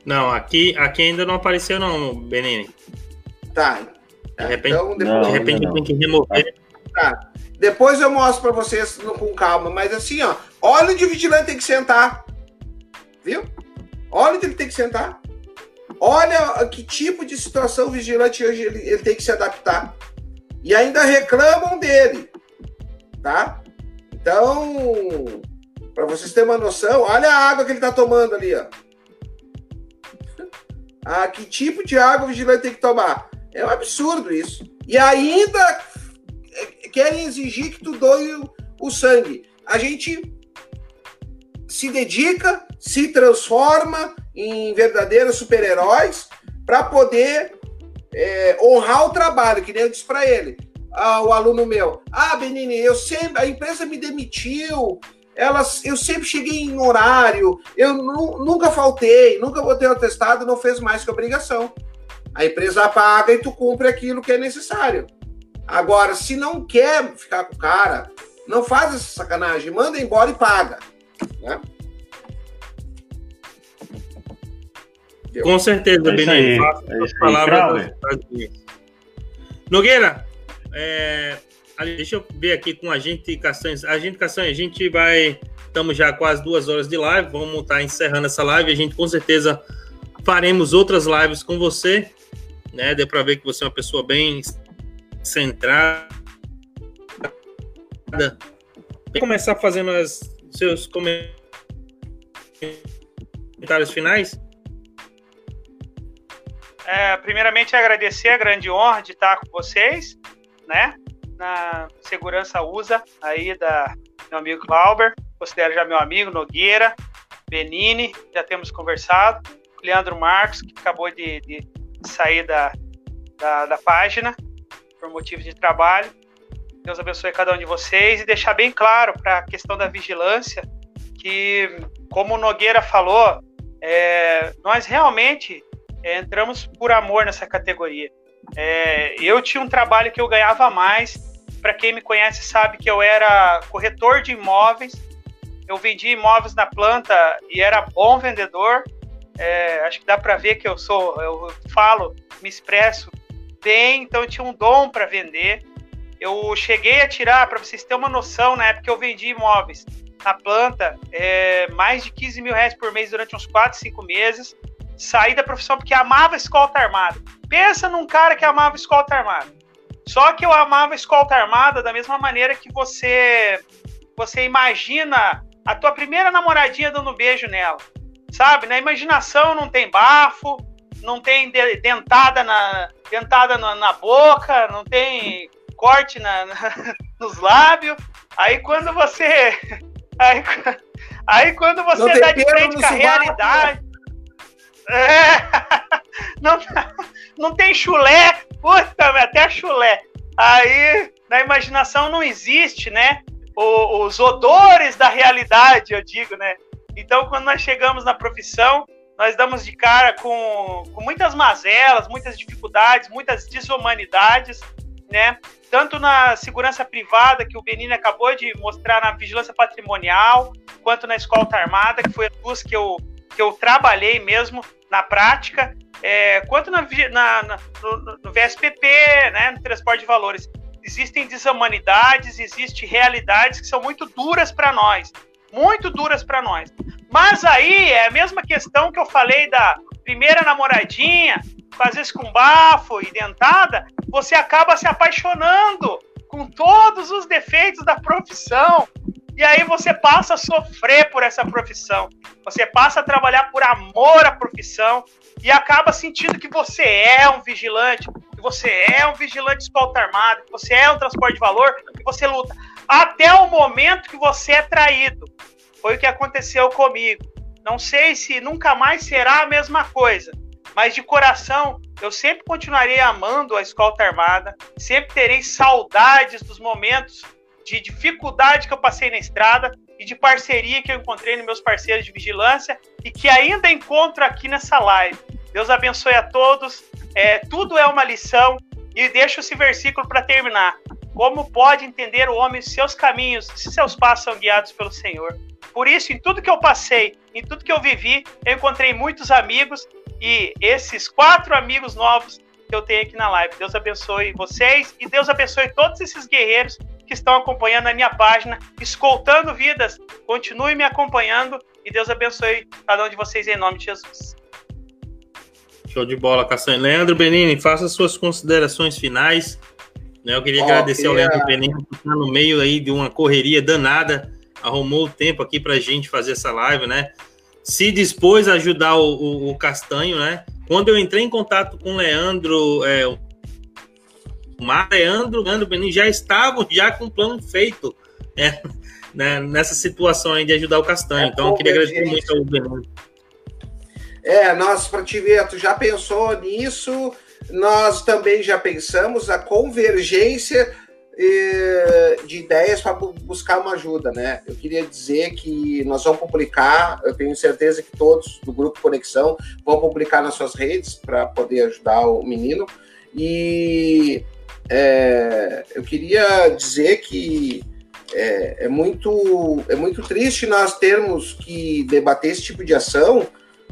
Não, aqui, aqui ainda não apareceu não, Benini. Tá. De repente, então, depois... não, de repente tem que remover. Tá. Depois eu mostro para vocês com calma, mas assim, ó, olha o vigilante tem que sentar. Viu? Olha onde ele tem que sentar. Olha que tipo de situação o vigilante hoje ele, ele tem que se adaptar. E ainda reclamam dele. Tá? Então, para vocês terem uma noção, olha a água que ele está tomando ali, ó. (laughs) Ah, que tipo de água o vigilante tem que tomar? É um absurdo isso. E ainda querem exigir que tu doe o, o sangue. A gente se dedica, se transforma em verdadeiros super-heróis para poder é, honrar o trabalho, que nem eu disse para ele, o aluno meu. Ah, Benini, eu sempre, a empresa me demitiu, elas, eu sempre cheguei em horário, eu nu, nunca faltei, nunca botei o atestado, não fez mais que obrigação. A empresa paga e tu cumpre aquilo que é necessário. Agora, se não quer ficar com o cara, não faz essa sacanagem, manda embora e paga. Né? Com certeza, é Benê. É as palavras Nogueira, é, deixa eu ver aqui com a gente Castanhas. A gente Castanhas, a gente vai. Estamos já quase duas horas de live. Vamos estar encerrando essa live. A gente com certeza faremos outras lives com você. Né? Deu para ver que você é uma pessoa bem centrada. Vem começar fazendo os seus comentários finais. É, primeiramente, agradecer a grande honra de estar com vocês, né? Na segurança USA aí da meu amigo Clauber, considero já meu amigo Nogueira, Benini, já temos conversado, Leandro Marcos, que acabou de, de sair da, da, da página, por motivo de trabalho. Deus abençoe cada um de vocês e deixar bem claro para a questão da vigilância que, como o Nogueira falou, é, nós realmente é, entramos por amor nessa categoria. É, eu tinha um trabalho que eu ganhava mais. Para quem me conhece sabe que eu era corretor de imóveis. Eu vendia imóveis na planta e era bom vendedor. É, acho que dá para ver que eu sou, eu falo, me expresso bem, então eu tinha um dom para vender. Eu cheguei a tirar, para vocês terem uma noção, na época eu vendi imóveis na planta, é, mais de 15 mil reais por mês durante uns 4, 5 meses. Saí da profissão porque amava escolta armada. Pensa num cara que amava escolta armada. Só que eu amava escolta armada da mesma maneira que você você imagina a tua primeira namoradinha dando um beijo nela. Sabe? Na imaginação não tem bafo, não tem dentada na, dentada na, na boca, não tem corte na, na, (laughs) nos lábios. Aí quando você. (laughs) Aí, aí quando você dá de frente com a realidade. É, (laughs) não, não tem chulé, puta, até chulé. Aí na imaginação não existe, né? O, os odores da realidade, eu digo, né? Então, quando nós chegamos na profissão, nós damos de cara com, com muitas mazelas, muitas dificuldades, muitas desumanidades, né? Tanto na segurança privada, que o Benini acabou de mostrar na vigilância patrimonial, quanto na escolta armada, que foi as duas que eu, que eu trabalhei mesmo na prática, é, quanto na, na, na no, no, VSPP, né, no transporte de valores. Existem desumanidades, existem realidades que são muito duras para nós, muito duras para nós. Mas aí é a mesma questão que eu falei da primeira namoradinha, às vezes com bafo e dentada, você acaba se apaixonando com todos os defeitos da profissão. E aí você passa a sofrer por essa profissão. Você passa a trabalhar por amor à profissão e acaba sentindo que você é um vigilante, que você é um vigilante escolta armada, que você é um transporte de valor, que você luta. Até o momento que você é traído. Foi o que aconteceu comigo. Não sei se nunca mais será a mesma coisa, mas de coração eu sempre continuarei amando a escolta armada, sempre terei saudades dos momentos de dificuldade que eu passei na estrada e de parceria que eu encontrei nos meus parceiros de vigilância e que ainda encontro aqui nessa live. Deus abençoe a todos. É, tudo é uma lição e deixo esse versículo para terminar. Como pode entender o homem seus caminhos se seus passos são guiados pelo Senhor? Por isso, em tudo que eu passei, em tudo que eu vivi, eu encontrei muitos amigos e esses quatro amigos novos que eu tenho aqui na live. Deus abençoe vocês e Deus abençoe todos esses guerreiros que estão acompanhando a minha página, escoltando vidas. Continue me acompanhando e Deus abençoe cada um de vocês em nome de Jesus. Show de bola, Castanho. Leandro Benini, faça suas considerações finais. Né, eu queria agradecer ao Leandro Benini por estar no meio aí de uma correria danada arrumou o tempo aqui para a gente fazer essa live, né? Se dispôs a ajudar o, o, o, Castanho, né? Quando eu entrei em contato com o Leandro, é, o Leandro, Leandro Benin já estavam já com o plano feito é, (laughs) né, nessa situação aí de ajudar o Castanho. É, então, eu queria agradecer gente. muito ao Benin. É, nós, Prativeto, já pensou nisso? Nós também já pensamos a convergência de ideias para buscar uma ajuda, né? Eu queria dizer que nós vamos publicar, eu tenho certeza que todos do grupo Conexão vão publicar nas suas redes para poder ajudar o menino. E é, eu queria dizer que é, é, muito, é muito triste nós termos que debater esse tipo de ação,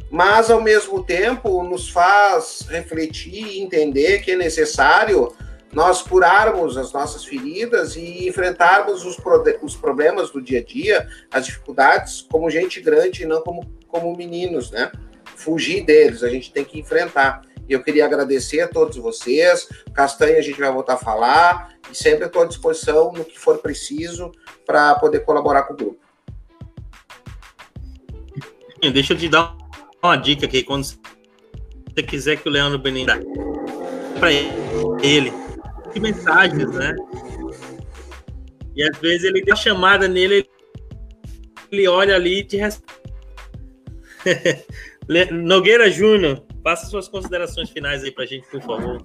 mas ao mesmo tempo nos faz refletir e entender que é necessário nós curarmos as nossas feridas e enfrentarmos os, os problemas do dia a dia, as dificuldades, como gente grande e não como, como meninos, né? Fugir deles, a gente tem que enfrentar. E eu queria agradecer a todos vocês. Castanha, a gente vai voltar a falar. E sempre estou à disposição no que for preciso para poder colaborar com o grupo. Deixa eu te dar uma dica aqui. Quando você quiser que o Leandro Benin para ele de mensagens, né? E às vezes ele uma chamada nele, ele olha ali e te (laughs) Nogueira Júnior, faça suas considerações finais aí pra gente, por favor.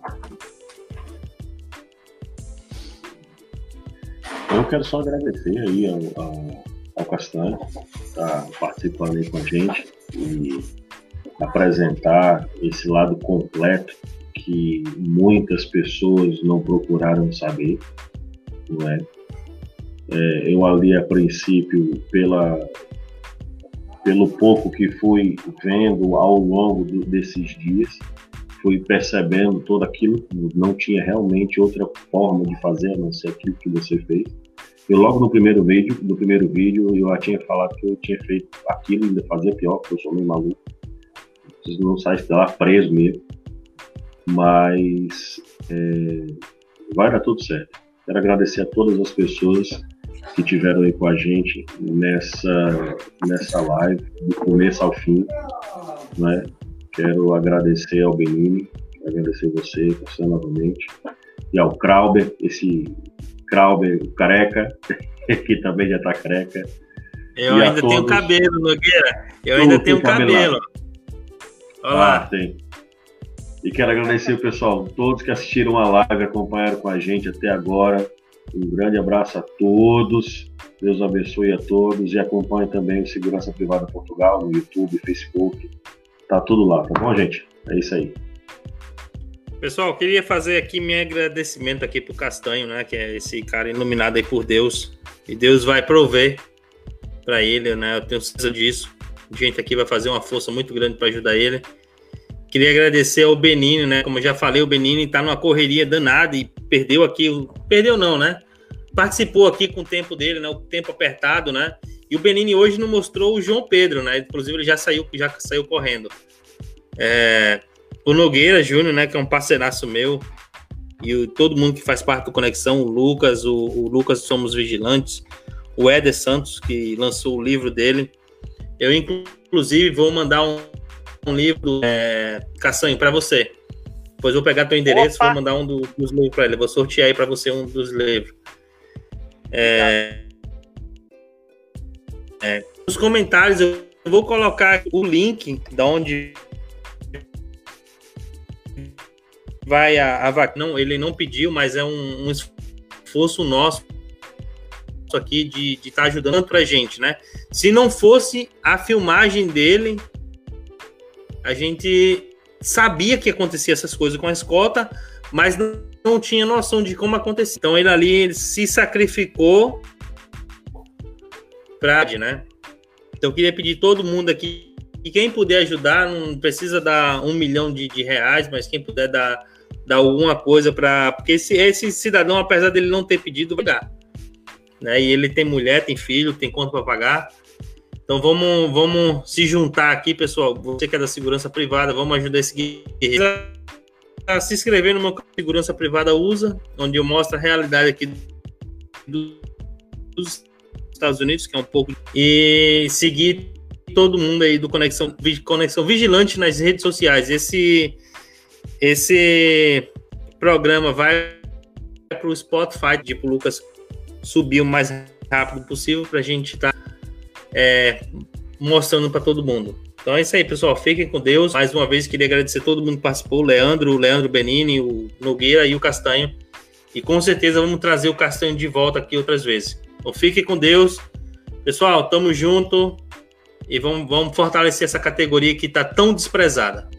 Eu quero só agradecer aí ao, ao, ao Castanho tá participando aí com a gente e apresentar esse lado completo que muitas pessoas não procuraram saber, não é? é eu ali a princípio pela pelo pouco que fui vendo ao longo do, desses dias, fui percebendo todo aquilo, não tinha realmente outra forma de fazer a não ser aquilo que você fez. Eu logo no primeiro vídeo, no primeiro vídeo, eu já tinha falado que eu tinha feito aquilo, ainda fazia pior, porque eu sou meio maluco. Não sai de lá preso mesmo. Mas é, vai dar tudo certo. Quero agradecer a todas as pessoas que tiveram aí com a gente nessa, nessa live, do começo ao fim. Né? Quero agradecer ao Benini, agradecer você, você novamente, e ao Krauber, esse Krauber careca, (laughs) que também já está careca. Eu e ainda tenho cabelo, Nogueira. Eu ainda tenho cabelo. Olha lá. Ah, tem. E quero agradecer o pessoal, todos que assistiram a live, acompanharam com a gente até agora. Um grande abraço a todos. Deus abençoe a todos e acompanhe também o Segurança Privada Portugal no YouTube, Facebook. Tá tudo lá, tá bom, gente? É isso aí. Pessoal, queria fazer aqui meu agradecimento aqui pro Castanho, né, que é esse cara iluminado aí por Deus. E Deus vai prover para ele, né? Eu tenho certeza disso. Gente aqui vai fazer uma força muito grande para ajudar ele. Queria agradecer ao Benini, né? Como já falei, o Benini tá numa correria danada e perdeu aqui, perdeu não, né? Participou aqui com o tempo dele, né? O tempo apertado, né? E o Benini hoje não mostrou o João Pedro, né? Inclusive ele já saiu, já saiu correndo. É, o Nogueira Júnior, né? Que é um parceiraço meu. E o, todo mundo que faz parte do Conexão, o Lucas, o, o Lucas Somos Vigilantes, o Éder Santos, que lançou o livro dele. Eu, inclusive, vou mandar um, um livro, é, Caçanho, para você. Depois vou pegar teu endereço, Opa. vou mandar um do, dos livros para ele. Vou sortear aí para você um dos livros. É, é, nos comentários eu vou colocar o link da onde vai a, a vac... não ele não pediu mas é um, um esforço nosso aqui de estar tá ajudando para gente né se não fosse a filmagem dele a gente sabia que acontecia essas coisas com a escolta, mas não, não tinha noção de como acontecia. Então ele ali ele se sacrificou para, né? Então eu queria pedir todo mundo aqui e quem puder ajudar, não precisa dar um milhão de, de reais, mas quem puder dar, dar alguma coisa para. Porque esse, esse cidadão, apesar dele não ter pedido, vai dar. Né? E ele tem mulher, tem filho, tem conta para pagar. Então vamos, vamos se juntar aqui, pessoal. Você que é da segurança privada, vamos ajudar esse guerreiro a se inscrever no meu Segurança Privada USA, onde eu mostro a realidade aqui dos Estados Unidos, que é um pouco. E seguir todo mundo aí do Conexão, Conexão Vigilante nas redes sociais. Esse, esse programa vai para o Spotify, tipo, Lucas subir o mais rápido possível para a gente estar. Tá é, mostrando para todo mundo. Então é isso aí, pessoal. Fiquem com Deus. Mais uma vez, queria agradecer a todo mundo que participou: o Leandro, o Leandro Benini, o Nogueira e o Castanho. E com certeza vamos trazer o Castanho de volta aqui outras vezes. Então fiquem com Deus. Pessoal, tamo junto e vamos, vamos fortalecer essa categoria que está tão desprezada.